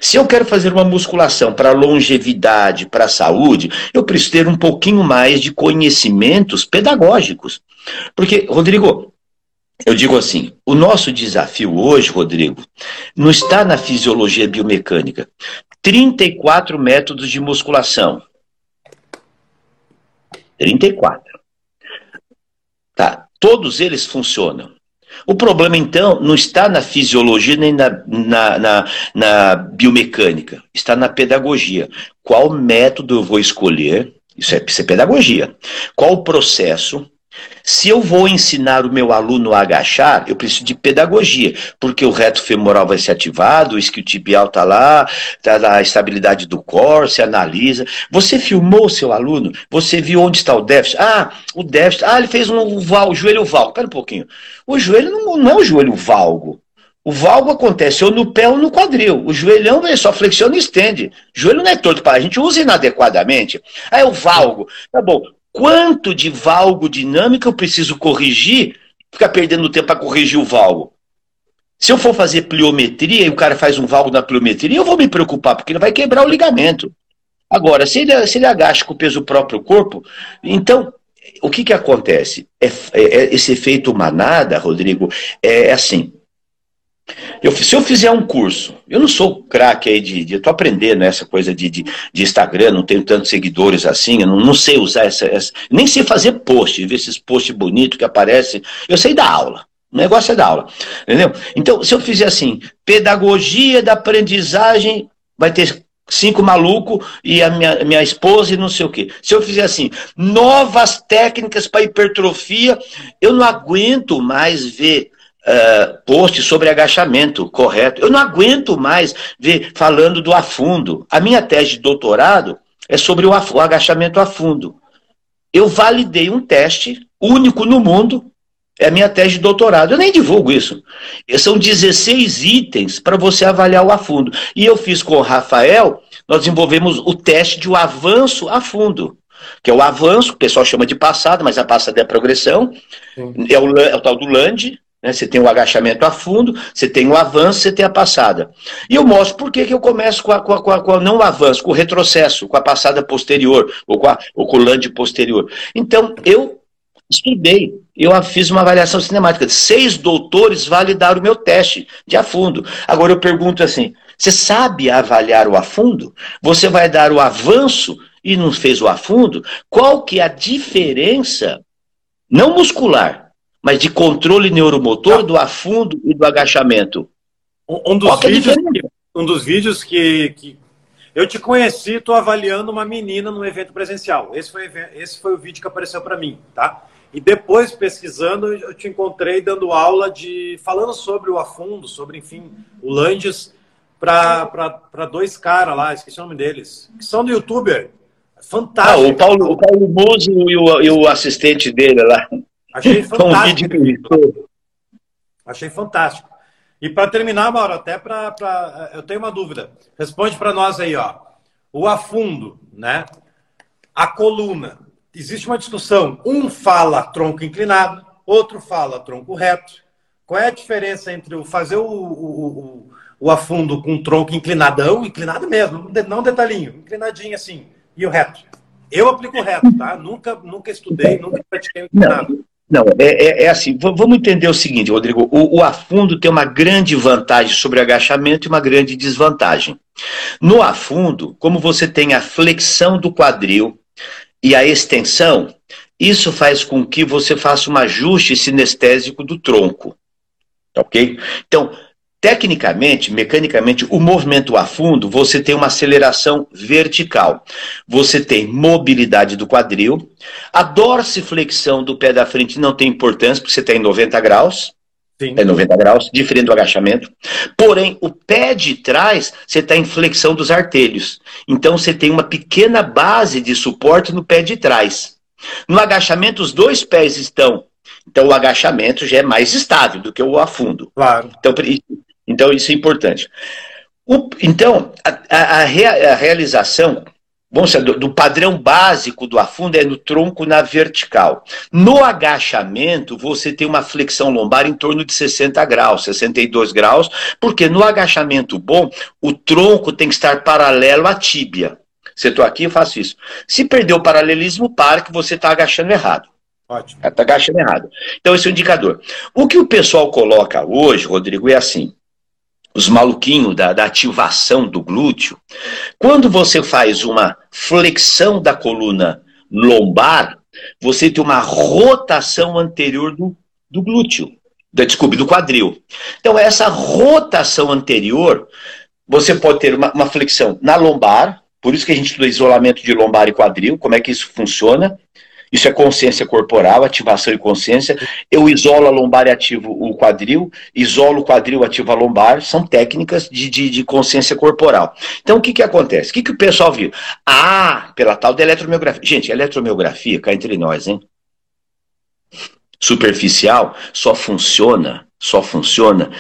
Se eu quero fazer uma musculação para longevidade, para saúde, eu preciso ter um pouquinho mais de conhecimentos pedagógicos. Porque, Rodrigo, eu digo assim, o nosso desafio hoje, Rodrigo, não está na fisiologia biomecânica. 34 métodos de musculação. 34. Tá. Todos eles funcionam. O problema, então, não está na fisiologia nem na, na, na, na biomecânica, está na pedagogia. Qual método eu vou escolher? Isso é, isso é pedagogia. Qual o processo? Se eu vou ensinar o meu aluno a agachar, eu preciso de pedagogia, porque o reto femoral vai ser ativado, o isquiotibial está lá, está a estabilidade do core, você analisa. Você filmou o seu aluno? Você viu onde está o déficit? Ah, o déficit. Ah, ele fez um val, joelho valgo. Espera um pouquinho. O joelho não, não é o joelho valgo. O valgo acontece ou no pé ou no quadril. O joelhão ele só flexiona e estende. O joelho não é torto para a gente usa inadequadamente. Ah, é o valgo. Tá bom quanto de valgo dinâmico eu preciso corrigir, ficar perdendo tempo para corrigir o valgo. Se eu for fazer pliometria e o cara faz um valgo na pliometria, eu vou me preocupar, porque ele vai quebrar o ligamento. Agora, se ele, se ele agacha com o peso próprio corpo, então, o que, que acontece? É, é, é esse efeito manada, Rodrigo, é assim. Eu, se eu fizer um curso, eu não sou craque aí de, de. Eu tô aprendendo essa coisa de, de, de, Instagram, não tenho tantos seguidores assim, eu não, não sei usar essa, essa, Nem sei fazer post, ver esses posts bonitos que aparecem. Eu sei dar aula. O negócio é dar aula. Entendeu? Então, se eu fizer assim, pedagogia da aprendizagem, vai ter cinco malucos e a minha, minha esposa e não sei o quê. Se eu fizer assim, novas técnicas para hipertrofia, eu não aguento mais ver uh, post sobre agachamento, correto. Eu não aguento mais ver falando do afundo. A minha tese de doutorado é sobre o, o agachamento a fundo. Eu validei um teste único no mundo, é a minha tese de doutorado. Eu nem divulgo isso. São 16 itens para você avaliar o afundo. E eu fiz com o Rafael, nós desenvolvemos o teste de o um avanço a fundo. Que é o avanço, o pessoal chama de passada, mas a passada é a progressão. É o, é o, tal do Land, né? Você tem o agachamento a fundo, você tem o avanço, você tem a passada. E eu mostro por que eu começo com, a, com, a, com, a, com não o avanço, com o retrocesso, com a passada posterior, ou com, a, ou com o land posterior. Então, eu estudei, eu fiz uma avaliação cinemática. Seis doutores validaram o meu teste de afundo. Agora eu pergunto assim: você sabe avaliar o afundo? Você vai dar o avanço e não fez o afundo? Qual que é a diferença, não muscular, mas de controle neuromotor do afundo e do agachamento. Um, dos, vídeos, que, um dos vídeos que, que eu te conheci, estou avaliando uma menina num evento presencial. Esse foi, esse foi o vídeo que apareceu para mim, tá? E depois, pesquisando, eu te encontrei dando aula de. falando sobre o afundo, sobre, enfim, o Landes, para dois caras lá, esqueci o nome deles, que são do youtuber. Fantástico. Ah, o Paulo, o Paulo Muso e o, e o assistente dele lá. Achei fantástico. Achei fantástico. E para terminar, Mauro, até para. Eu tenho uma dúvida. Responde para nós aí, ó. O afundo, né? A coluna. Existe uma discussão. Um fala tronco inclinado, outro fala tronco reto. Qual é a diferença entre o fazer o, o, o, o afundo com tronco inclinadão, inclinado mesmo, não detalhinho, inclinadinho assim, e o reto? Eu aplico reto, tá? Nunca, nunca estudei, nunca pratiquei o inclinado. Não, é, é, é, assim, vamos entender o seguinte, Rodrigo, o, o, afundo tem uma grande vantagem sobre agachamento e uma grande desvantagem. No afundo, como você tem a flexão do quadril, e a extensão, isso faz com que você faça um ajuste sinestésico do tronco. Ok? Então, Tecnicamente, mecanicamente, o movimento a fundo, você tem uma aceleração vertical. Você tem mobilidade do quadril. A dorsiflexão do pé da frente não tem importância, porque você está em 90 graus. Sim. É 90 graus, diferente do agachamento. Porém, o pé de trás, você está em flexão dos artelhos. Então, você tem uma pequena base de suporte no pé de trás. No agachamento, os dois pés estão. Então, o agachamento já é mais estável do que o afundo. Claro. Então, então, isso é importante. O, então, a, a, a, realização vamos dizer, do, do, padrão básico do afundo é no tronco na vertical. No agachamento, você tem uma flexão lombar em torno de 60 graus, 62 graus, porque no agachamento bom, o tronco tem que estar paralelo à tíbia. Se eu estou aqui, eu faço isso. Se perder o paralelismo, para que você está agachando errado. Ótimo. Está agachando errado. Então, esse é o indicador. O que o pessoal coloca hoje, Rodrigo, é assim os maluquinhos da, da, ativação do glúteo, quando você faz uma flexão da coluna lombar, você tem uma rotação anterior do, do glúteo, da, desculpe, do quadril. Então, essa rotação anterior, você pode ter uma, uma flexão na lombar, por isso que a gente estuda isolamento de lombar e quadril, como é que isso funciona. Isso é consciência corporal, ativação e consciência. Eu isolo a lombar e ativo o quadril, isolo o quadril, ativo a lombar. São técnicas de, de, de consciência corporal. Então, o que, que acontece? O que, que o pessoal viu? Ah, pela tal da eletromiografia. Gente, eletromiografia, cá entre nós, hein? Superficial só funciona, só funciona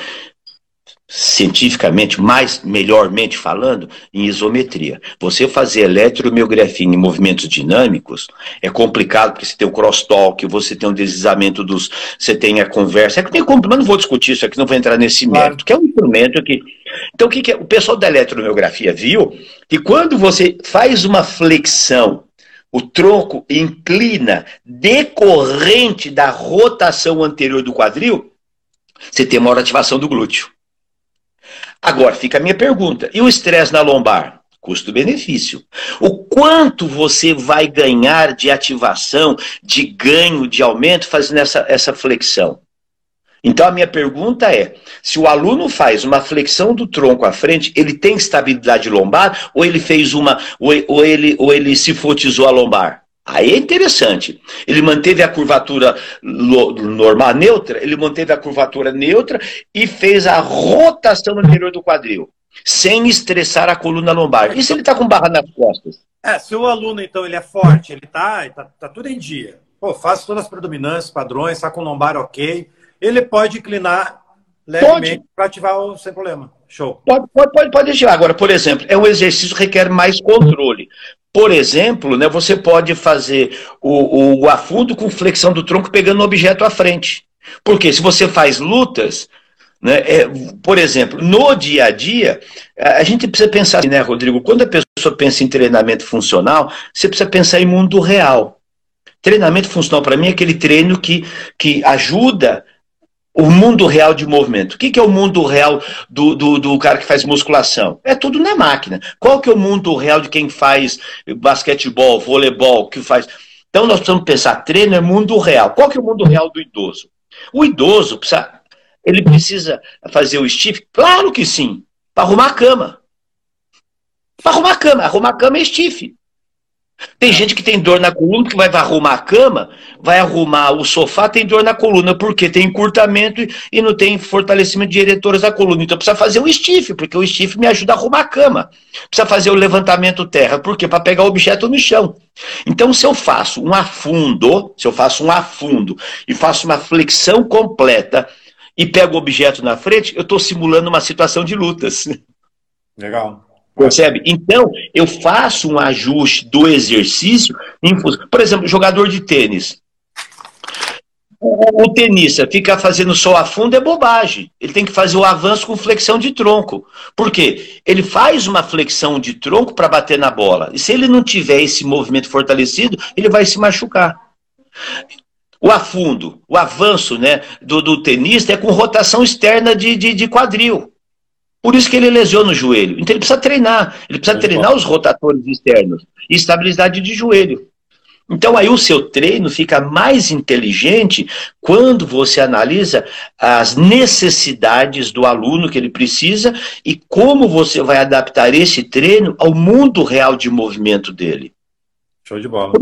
cientificamente, mais melhormente falando, em isometria. Você fazer eletromiografia em movimentos dinâmicos é complicado, porque você tem o crosstalk, você tem o deslizamento dos. Você tem a conversa. É que tem como, mas não vou discutir isso aqui, não vou entrar nesse mérito, que é um instrumento que. Então, o que, que é? O pessoal da eletromiografia viu que quando você faz uma flexão o tronco inclina decorrente da rotação anterior do quadril, você tem uma ativação do glúteo. Agora fica a minha pergunta: e o estresse na lombar? Custo-benefício. O quanto você vai ganhar de ativação, de ganho, de aumento fazendo essa, essa flexão? Então a minha pergunta é: se o aluno faz uma flexão do tronco à frente, ele tem estabilidade lombar ou ele fez uma ou, ele ou ele se fotizou a lombar? Aí é interessante. Ele manteve a curvatura normal, neutra, ele manteve a curvatura neutra e fez a rotação anterior do quadril, sem estressar a coluna lombar. E se ele está com barra nas costas? É, se o aluno, então, ele é forte, ele está tá, tá tudo em dia. Pô, faz todas as predominâncias, padrões, está com lombar ok, ele pode inclinar levemente para ativar o, sem problema. Show. Pode, pode, pode, pode ativar. Agora, por exemplo, é um exercício que requer mais controle. Por exemplo, né, você pode fazer o, o afundo com flexão do tronco pegando o objeto à frente. Porque se você faz lutas, né, é, por exemplo, no dia a dia, a gente precisa pensar assim, né, Rodrigo? Quando a pessoa pensa em treinamento funcional, você precisa pensar em mundo real. Treinamento funcional, para mim, é aquele treino que, que ajuda o mundo real de movimento. O que, que é o mundo real do, do, do, cara que faz musculação? É tudo na máquina. Qual que é o mundo real de quem faz basquetebol, voleibol, que faz... Então nós precisamos pensar, treino é mundo real. Qual que é o mundo real do idoso? O idoso precisa, ele precisa fazer o stiff? Claro que sim, para arrumar a cama. Para arrumar a cama. Arrumar a cama é stiff. Tem gente que tem dor na coluna, que vai arrumar a cama, vai arrumar o sofá, tem dor na coluna, porque tem encurtamento e não tem fortalecimento de eretores da coluna. Então precisa fazer o stiff, porque o stiff me ajuda a arrumar a cama. Precisa fazer o levantamento terra, por quê? Para pegar o objeto no chão. Então, se eu faço um afundo, se eu faço um afundo e faço uma flexão completa e pego o objeto na frente, eu estou simulando uma situação de lutas. Legal. Percebe? Então, eu faço um ajuste do exercício. Por exemplo, jogador de tênis. O, o tenista fica fazendo só a fundo é bobagem. Ele tem que fazer o avanço com flexão de tronco. Por quê? Ele faz uma flexão de tronco para bater na bola. E se ele não tiver esse movimento fortalecido, ele vai se machucar. O afundo, o avanço né, do, do tenista é com rotação externa de, de, de quadril. Por isso que ele lesiona o joelho. Então ele precisa treinar. Ele precisa treinar os rotatores externos e estabilidade de joelho. Então aí o seu treino fica mais inteligente quando você analisa as necessidades do aluno que ele precisa e como você vai adaptar esse treino ao mundo real de movimento dele. Show de bola.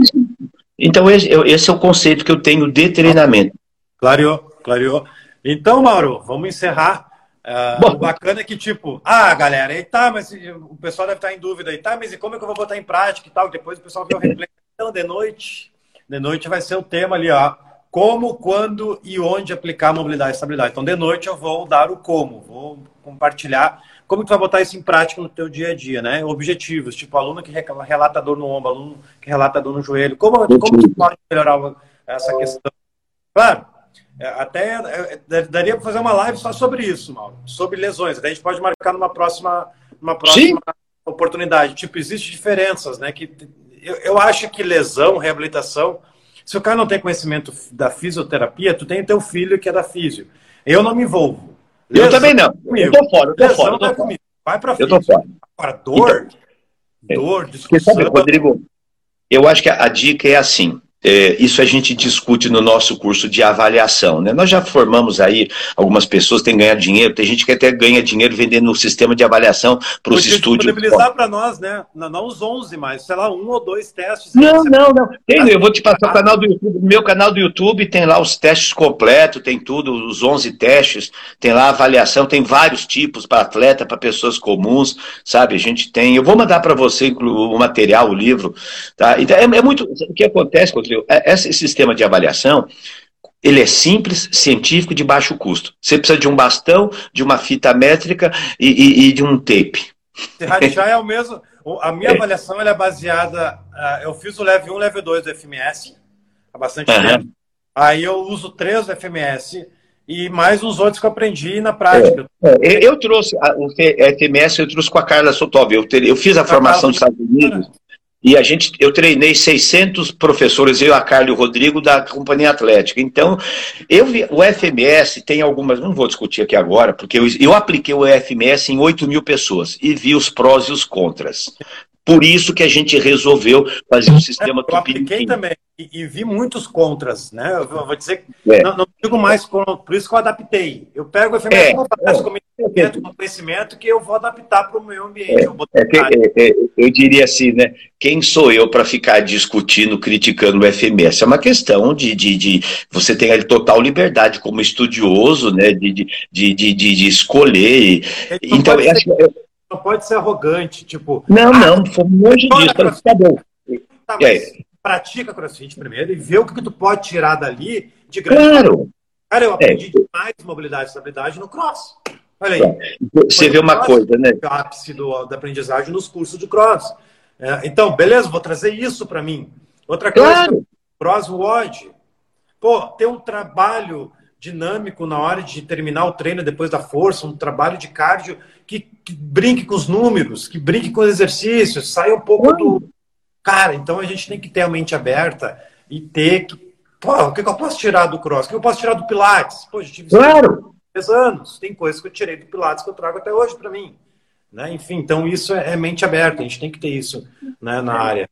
Então esse é o conceito que eu tenho de treinamento. Clareou, clareou. Então, Mauro, vamos encerrar. Uh, o bacana é que, tipo, ah, galera, aí tá, mas o pessoal deve estar em dúvida aí, tá, mas e como é que eu vou botar em prática e tal? Depois o pessoal vê o replay. Então, de noite, de noite vai ser o tema ali, ó. Como, quando e onde aplicar mobilidade e estabilidade. Então, de noite eu vou dar o como, vou compartilhar como tu vai botar isso em prática no teu dia a dia, né? Objetivos, tipo aluno que relata dor no ombro, aluno que relata dor no joelho. Como, como tu pode melhorar essa questão? Claro, até é, é, daria para fazer uma live só sobre isso, Mauro, sobre lesões. A gente pode marcar numa próxima, numa próxima oportunidade. Tipo, existem diferenças, né? Que eu, eu acho que lesão, reabilitação, se o cara não tem conhecimento da fisioterapia, tu tem teu filho que é da físio. Eu não me envolvo. Lesão, eu também não. Eu tô fora, eu tô lesão fora. Eu tô fora. Vai pra físio. Eu tô fora. Agora, dor, então, dor, discussão... Sabe, Rodrigo, eu acho que a, a dica é assim, é, isso a gente discute no nosso curso de avaliação. Né? Nós já formamos aí algumas pessoas que têm ganhado dinheiro, tem gente que até ganha dinheiro vendendo o sistema de avaliação para os estúdios. disponibilizar para nós, né? Não, não, os 11, mas sei lá, um ou dois testes. Não, não, não. Tem, eu vou te passar o canal do YouTube. Meu canal do YouTube tem lá os testes completos, tem tudo, os 11 testes, tem lá a avaliação, tem vários tipos para atleta, para pessoas comuns, sabe? A gente tem. Eu vou mandar para você o material, o livro. Tá? Então, é, é muito. O que acontece, Rodrigo? É, esse sistema de avaliação, ele é simples, científico de baixo custo. Você precisa de um bastão, de uma fita métrica e, e, e de um tape. Já é o mesmo. A minha avaliação é baseada. Ah, eu fiz o Level 1, Level 2 do FMS há bastante uhum. tempo. Aí eu uso três do FMS e mais os outros que eu aprendi na prática. É, é, eu trouxe o FMS, eu trouxe com a Carla Sotov. Eu, eu fiz a formação dos Estados Unidos. E a gente, eu treinei 600 professores, eu, a Carla e o Rodrigo, da Companhia Atlética. Então, eu vi, o FMS tem algumas, não vou discutir aqui agora, porque eu, eu apliquei o FMS em 8 mil pessoas e vi os prós e os contras. Por isso que a gente resolveu fazer um sistema é, Eu apliquei também e, e, vi muitos contras, né? Eu vou dizer que é. não, não, digo mais, por isso que eu adaptei. Eu pego o FMS é, como base, é, conhecimento, com conhecimento que eu vou adaptar para o meu ambiente. É, é que, é, eu diria assim, né? Quem sou eu para ficar discutindo, criticando o FMS? É uma questão de, de, de você tem ali total liberdade como estudioso, né? De, de, de, de, de escolher. Então, acho, não pode ser arrogante, tipo. Não, ah, não, longe disso. Tá bom. Tá, mas pratica crossfit primeiro e vê o que, que tu pode tirar dali de grande. Claro. Cara, eu aprendi é. demais mobilidade e estabilidade no cross. Olha aí. É. Você vê uma coisa, né? O ápice do, da aprendizagem nos cursos de cross. É, então, beleza, vou trazer isso para mim. Outra coisa, claro. crossword. Pô, ter um trabalho dinâmico na hora de terminar o treino depois da força, um trabalho de cardio que, que brinque com os números, que brinque com os exercícios, saia um pouco do. Cara, então a gente tem que ter a mente aberta e ter que. Pô, o que, eu posso tirar do cross? O que eu posso tirar do Pilates? Pô, eu tive claro. 10 anos. Tem coisas que eu tirei do Pilates que eu trago até hoje para mim. Né? Enfim, então isso é, é mente aberta, a gente tem que ter isso né, na área.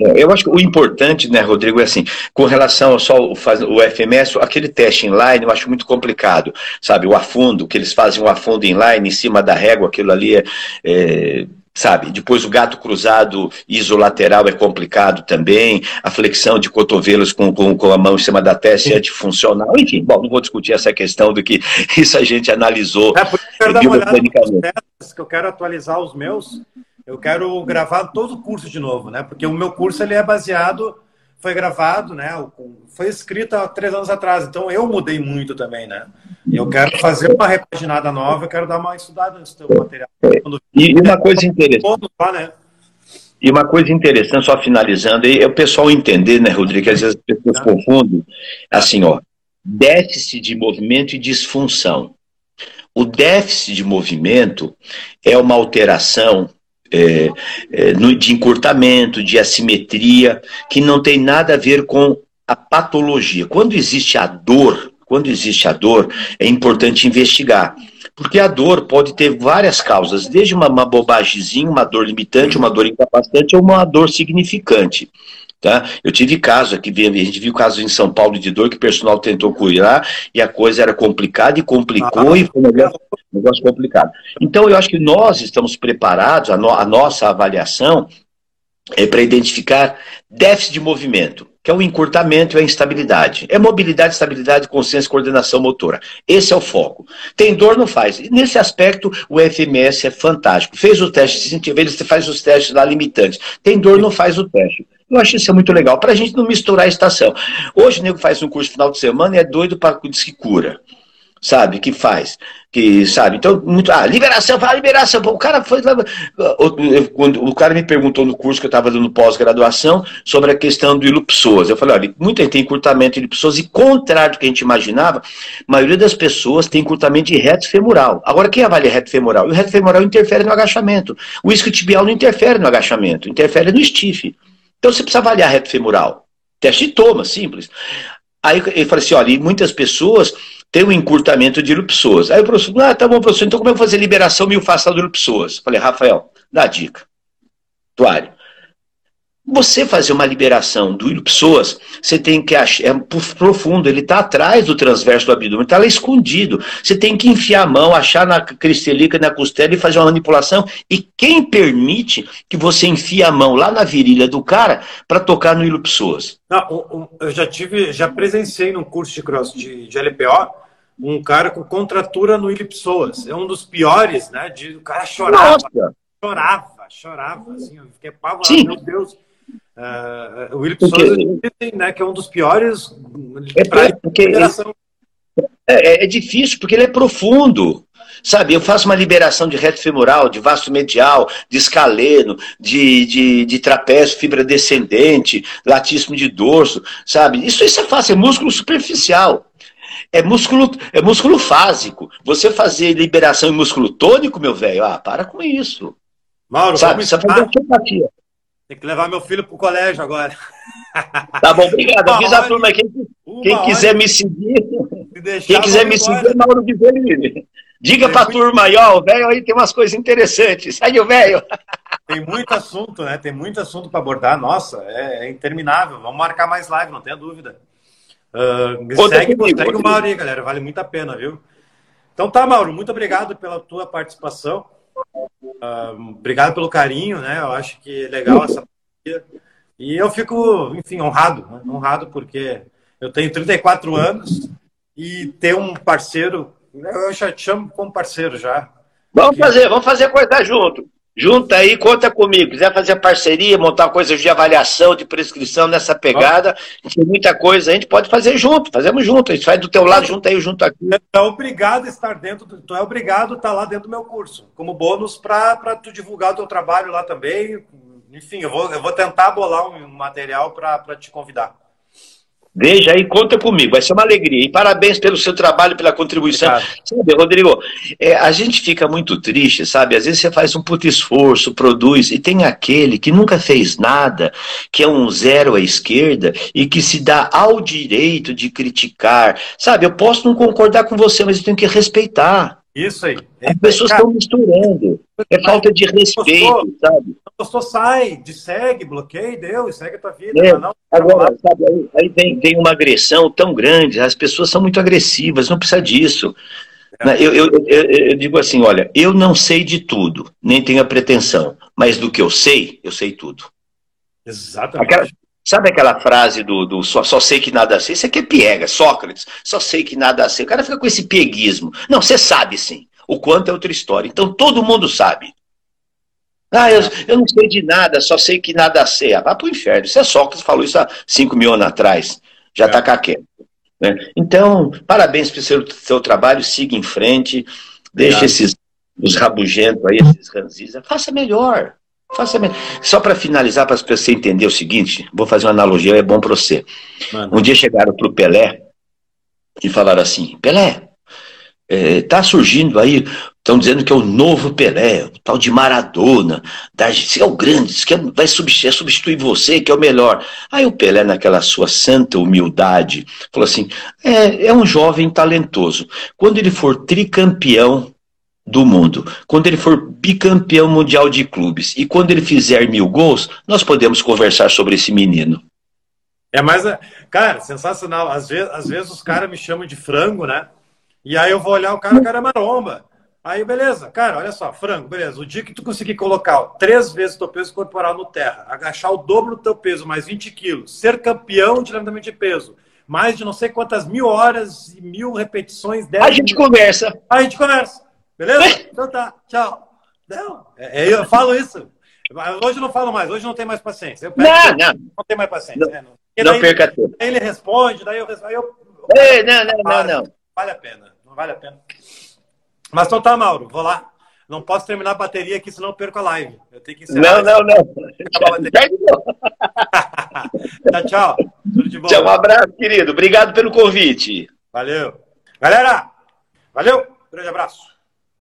É, eu acho que o importante, né, Rodrigo, é assim, com relação ao só o, o FMS, aquele teste inline eu acho muito complicado, sabe? O afundo, que eles fazem o afundo inline em cima da régua, aquilo ali é, é sabe? Depois o gato cruzado isolateral é complicado também, a flexão de cotovelos com, com, com a mão em cima da testa é funcional, enfim, bom, não vou discutir essa questão do que isso a gente analisou. É, por isso eu quero dar uma olhada que eu quero atualizar os meus, eu quero gravar todo o curso de novo, né? Porque o meu curso ele é baseado, foi gravado, né? Foi escrito há três anos atrás, então eu mudei muito também, né? Eu quero fazer uma repaginada nova, eu quero dar uma estudada nesse teu material. Quando... E uma coisa interessante. Né? E uma coisa interessante, só finalizando, é o pessoal entender, né, Rodrigo, que às vezes as pessoas confundem, assim, ó, déficit de movimento e disfunção. O déficit de movimento é uma alteração é, é, de encurtamento, de assimetria, que não tem nada a ver com a patologia. Quando existe a dor, quando existe a dor, é importante investigar. Porque a dor pode ter várias causas, desde uma, uma bobagemzinha, uma dor limitante, uma dor incapacitante ou uma dor significante. Tá? Eu tive casos aqui, a gente viu casos em São Paulo de dor que o personal tentou curar e a coisa era complicada e complicou ah, e foi um negócio, um negócio, complicado. Então eu acho que nós estamos preparados, a, no, a nossa avaliação é para identificar déficit de movimento, que é o encurtamento e a instabilidade. É mobilidade, estabilidade, consciência coordenação motora. Esse é o foco. Tem dor, não faz. E nesse aspecto, o FMS é fantástico. Fez o teste, se sentir ele faz os testes lá limitantes. Tem dor, não faz o teste. Eu acho isso muito legal, para a gente não misturar a estação. Hoje o nego faz um curso final de semana e é doido para diz que cura. Sabe, que faz, que sabe, então, muito, ah, liberação, fala liberação, o cara foi, quando o cara me perguntou no curso que eu estava dando pós-graduação sobre a questão do ilupsoas, eu falei, olha, muita gente tem encurtamento de ilupsoas e contrário do que a gente imaginava, a maioria das pessoas tem encurtamento de reto femoral, agora quem avalia reto femoral? O reto femoral interfere no agachamento, o isquiotibial não interfere no agachamento, interfere no estife, então você precisa avaliar reto femoral. Teste de toma, simples. Aí ele falou assim: olha, muitas pessoas têm um encurtamento de ilupsoas. Aí o professor, ah, tá bom, professor, então como é eu vou fazer liberação miofascial de ilupsoas? Falei, Rafael, dá dica. Tuário, você fazer uma liberação do ilipsoas, você tem que achar, é profundo, ele está atrás do transverso do abdômen, está lá escondido. Você tem que enfiar a mão, achar na cristelica, na costela e fazer uma manipulação. E quem permite que você enfie a mão lá na virilha do cara para tocar no? Não, eu já tive, já presenciei num curso de cross de, de LPO um cara com contratura no ilipsoas. É um dos piores, né? De, o cara chorava. Nossa. Chorava, chorava, assim, eu fiquei apavorado, Sim. meu Deus. Uh, o William Souza dizem, né, que é um dos piores é, porque, é, é, é, difícil porque ele é profundo. Sabe, eu faço uma liberação de reto femoral, de vasto medial, de escaleno, de, de, de trapézio, fibra descendente, latíssimo de dorso, sabe? Isso, isso é fácil, é músculo superficial. É músculo, é músculo fásico. Você fazer liberação em músculo tônico, meu velho, ah, para com isso. Mauro, sabe, você fazer osteopatia. Tem que levar meu filho pro colégio agora. Tá bom, obrigado. Avisa a turma, quem, quem quiser me seguir, quem quiser me seguir é Mauro Viverini. Diga tem pra muito... turma aí, ó, o velho aí tem umas coisas interessantes. Segue o velho. Tem muito assunto, né? Tem muito assunto para abordar. Nossa, é, é, interminável. Vamos marcar mais live, não tenha dúvida. Uh, segue, comigo, segue o Mauro aí, galera. Vale muito a pena, viu? Então tá, Mauro, muito obrigado pela tua participação. Uh, obrigado pelo carinho, né? Eu acho que é legal essa E eu fico, enfim, honrado, né? honrado porque eu tenho 34 anos e ter um parceiro, eu já te chamo como parceiro já. Vamos fazer, vamos fazer coisa junto. Junta aí, conta comigo. Quiser fazer parceria, montar coisas de avaliação, de prescrição nessa pegada, tem muita coisa, a gente pode fazer junto, fazemos junto. A gente faz do teu lado, junto aí, junto aqui. É obrigado a estar dentro, do, tu é obrigado a estar lá dentro do meu curso, como bônus para tu divulgar o teu trabalho lá também. Enfim, eu vou, eu vou tentar bolar um material para te convidar. Veja aí, conta comigo, vai ser uma alegria. E parabéns pelo seu trabalho, pela contribuição. Sabe, Rodrigo, é, a gente fica muito triste, sabe? Às vezes você faz um puto esforço, produz, e tem aquele que nunca fez nada, que é um zero à esquerda, e que se dá ao direito de criticar. Sabe, eu posso não concordar com você, mas eu tenho que respeitar. Isso aí. As pessoas estão misturando. É falta de respeito, gostou, sabe? Gostou, sai, de segue, bloqueia, deu, segue a tua vida. É. Não, Agora, sabe, aí, aí tem, tem uma agressão tão grande, as pessoas são muito agressivas, não precisa disso. É. Eu, eu, eu, eu, digo assim, olha, eu não sei de tudo, nem tenho a pretensão, mas do que eu sei, eu sei tudo. Exatamente. Aquela, sabe aquela frase do, do só, só, sei que nada sei? Isso aqui é piega, Sócrates, só sei que nada sei. O cara fica com esse pieguismo. Não, você sabe sim. O quanto é outra história. Então todo mundo sabe. Ah, eu, eu não sei de nada, só sei que nada sei. Ah, vai pro inferno. Isso é Sócrates falou isso há 5 mil anos atrás. Já está é. caquete. Né? Então, parabéns pelo seu, seu trabalho, siga em frente, deixe esses os rabugentos aí, esses ranzis, faça melhor. Faça. Só para finalizar, para você entender o seguinte, vou fazer uma analogia, é bom para você. Mano. Um dia chegaram para o Pelé e falaram assim: Pelé, Está é, surgindo aí, estão dizendo que é o novo Pelé, o tal de Maradona, da Argentina, é o grande, que é, vai substituir, substituir você, que é o melhor. Aí o Pelé, naquela sua santa humildade, falou assim: é, é um jovem talentoso. Quando ele for tricampeão do mundo, quando ele for bicampeão mundial de clubes e quando ele fizer mil gols, nós podemos conversar sobre esse menino. É mais. Cara, sensacional. Às vezes, às vezes os caras me chamam de frango, né? E aí eu vou olhar o cara, o cara é maromba. Aí, beleza, cara, olha só, frango, beleza. O dia que tu conseguir colocar três vezes o teu peso corporal no terra, agachar o dobro do teu peso, mais 20 quilos, ser campeão de levantamento de peso, mais de não sei quantas mil horas e mil repetições. A gente mil... conversa. A gente conversa. Beleza? então tá, tchau. Não, é, é, eu falo isso. Hoje eu não falo mais, hoje não tem mais paciência. não, não. Não tem mais paciência. Não, né? não, não perca tempo. Ele responde, daí eu. Aí eu Ei, não, não, não, não. Vale a pena, não vale a pena. Mas então tá, Mauro, vou lá. Não posso terminar a bateria aqui, senão eu perco a live. Eu tenho que encerrar. Não, não, não. tchau, tchau. Tudo de bom. Tchau, um abraço, querido. Obrigado pelo convite. Valeu. Galera, valeu. Grande abraço.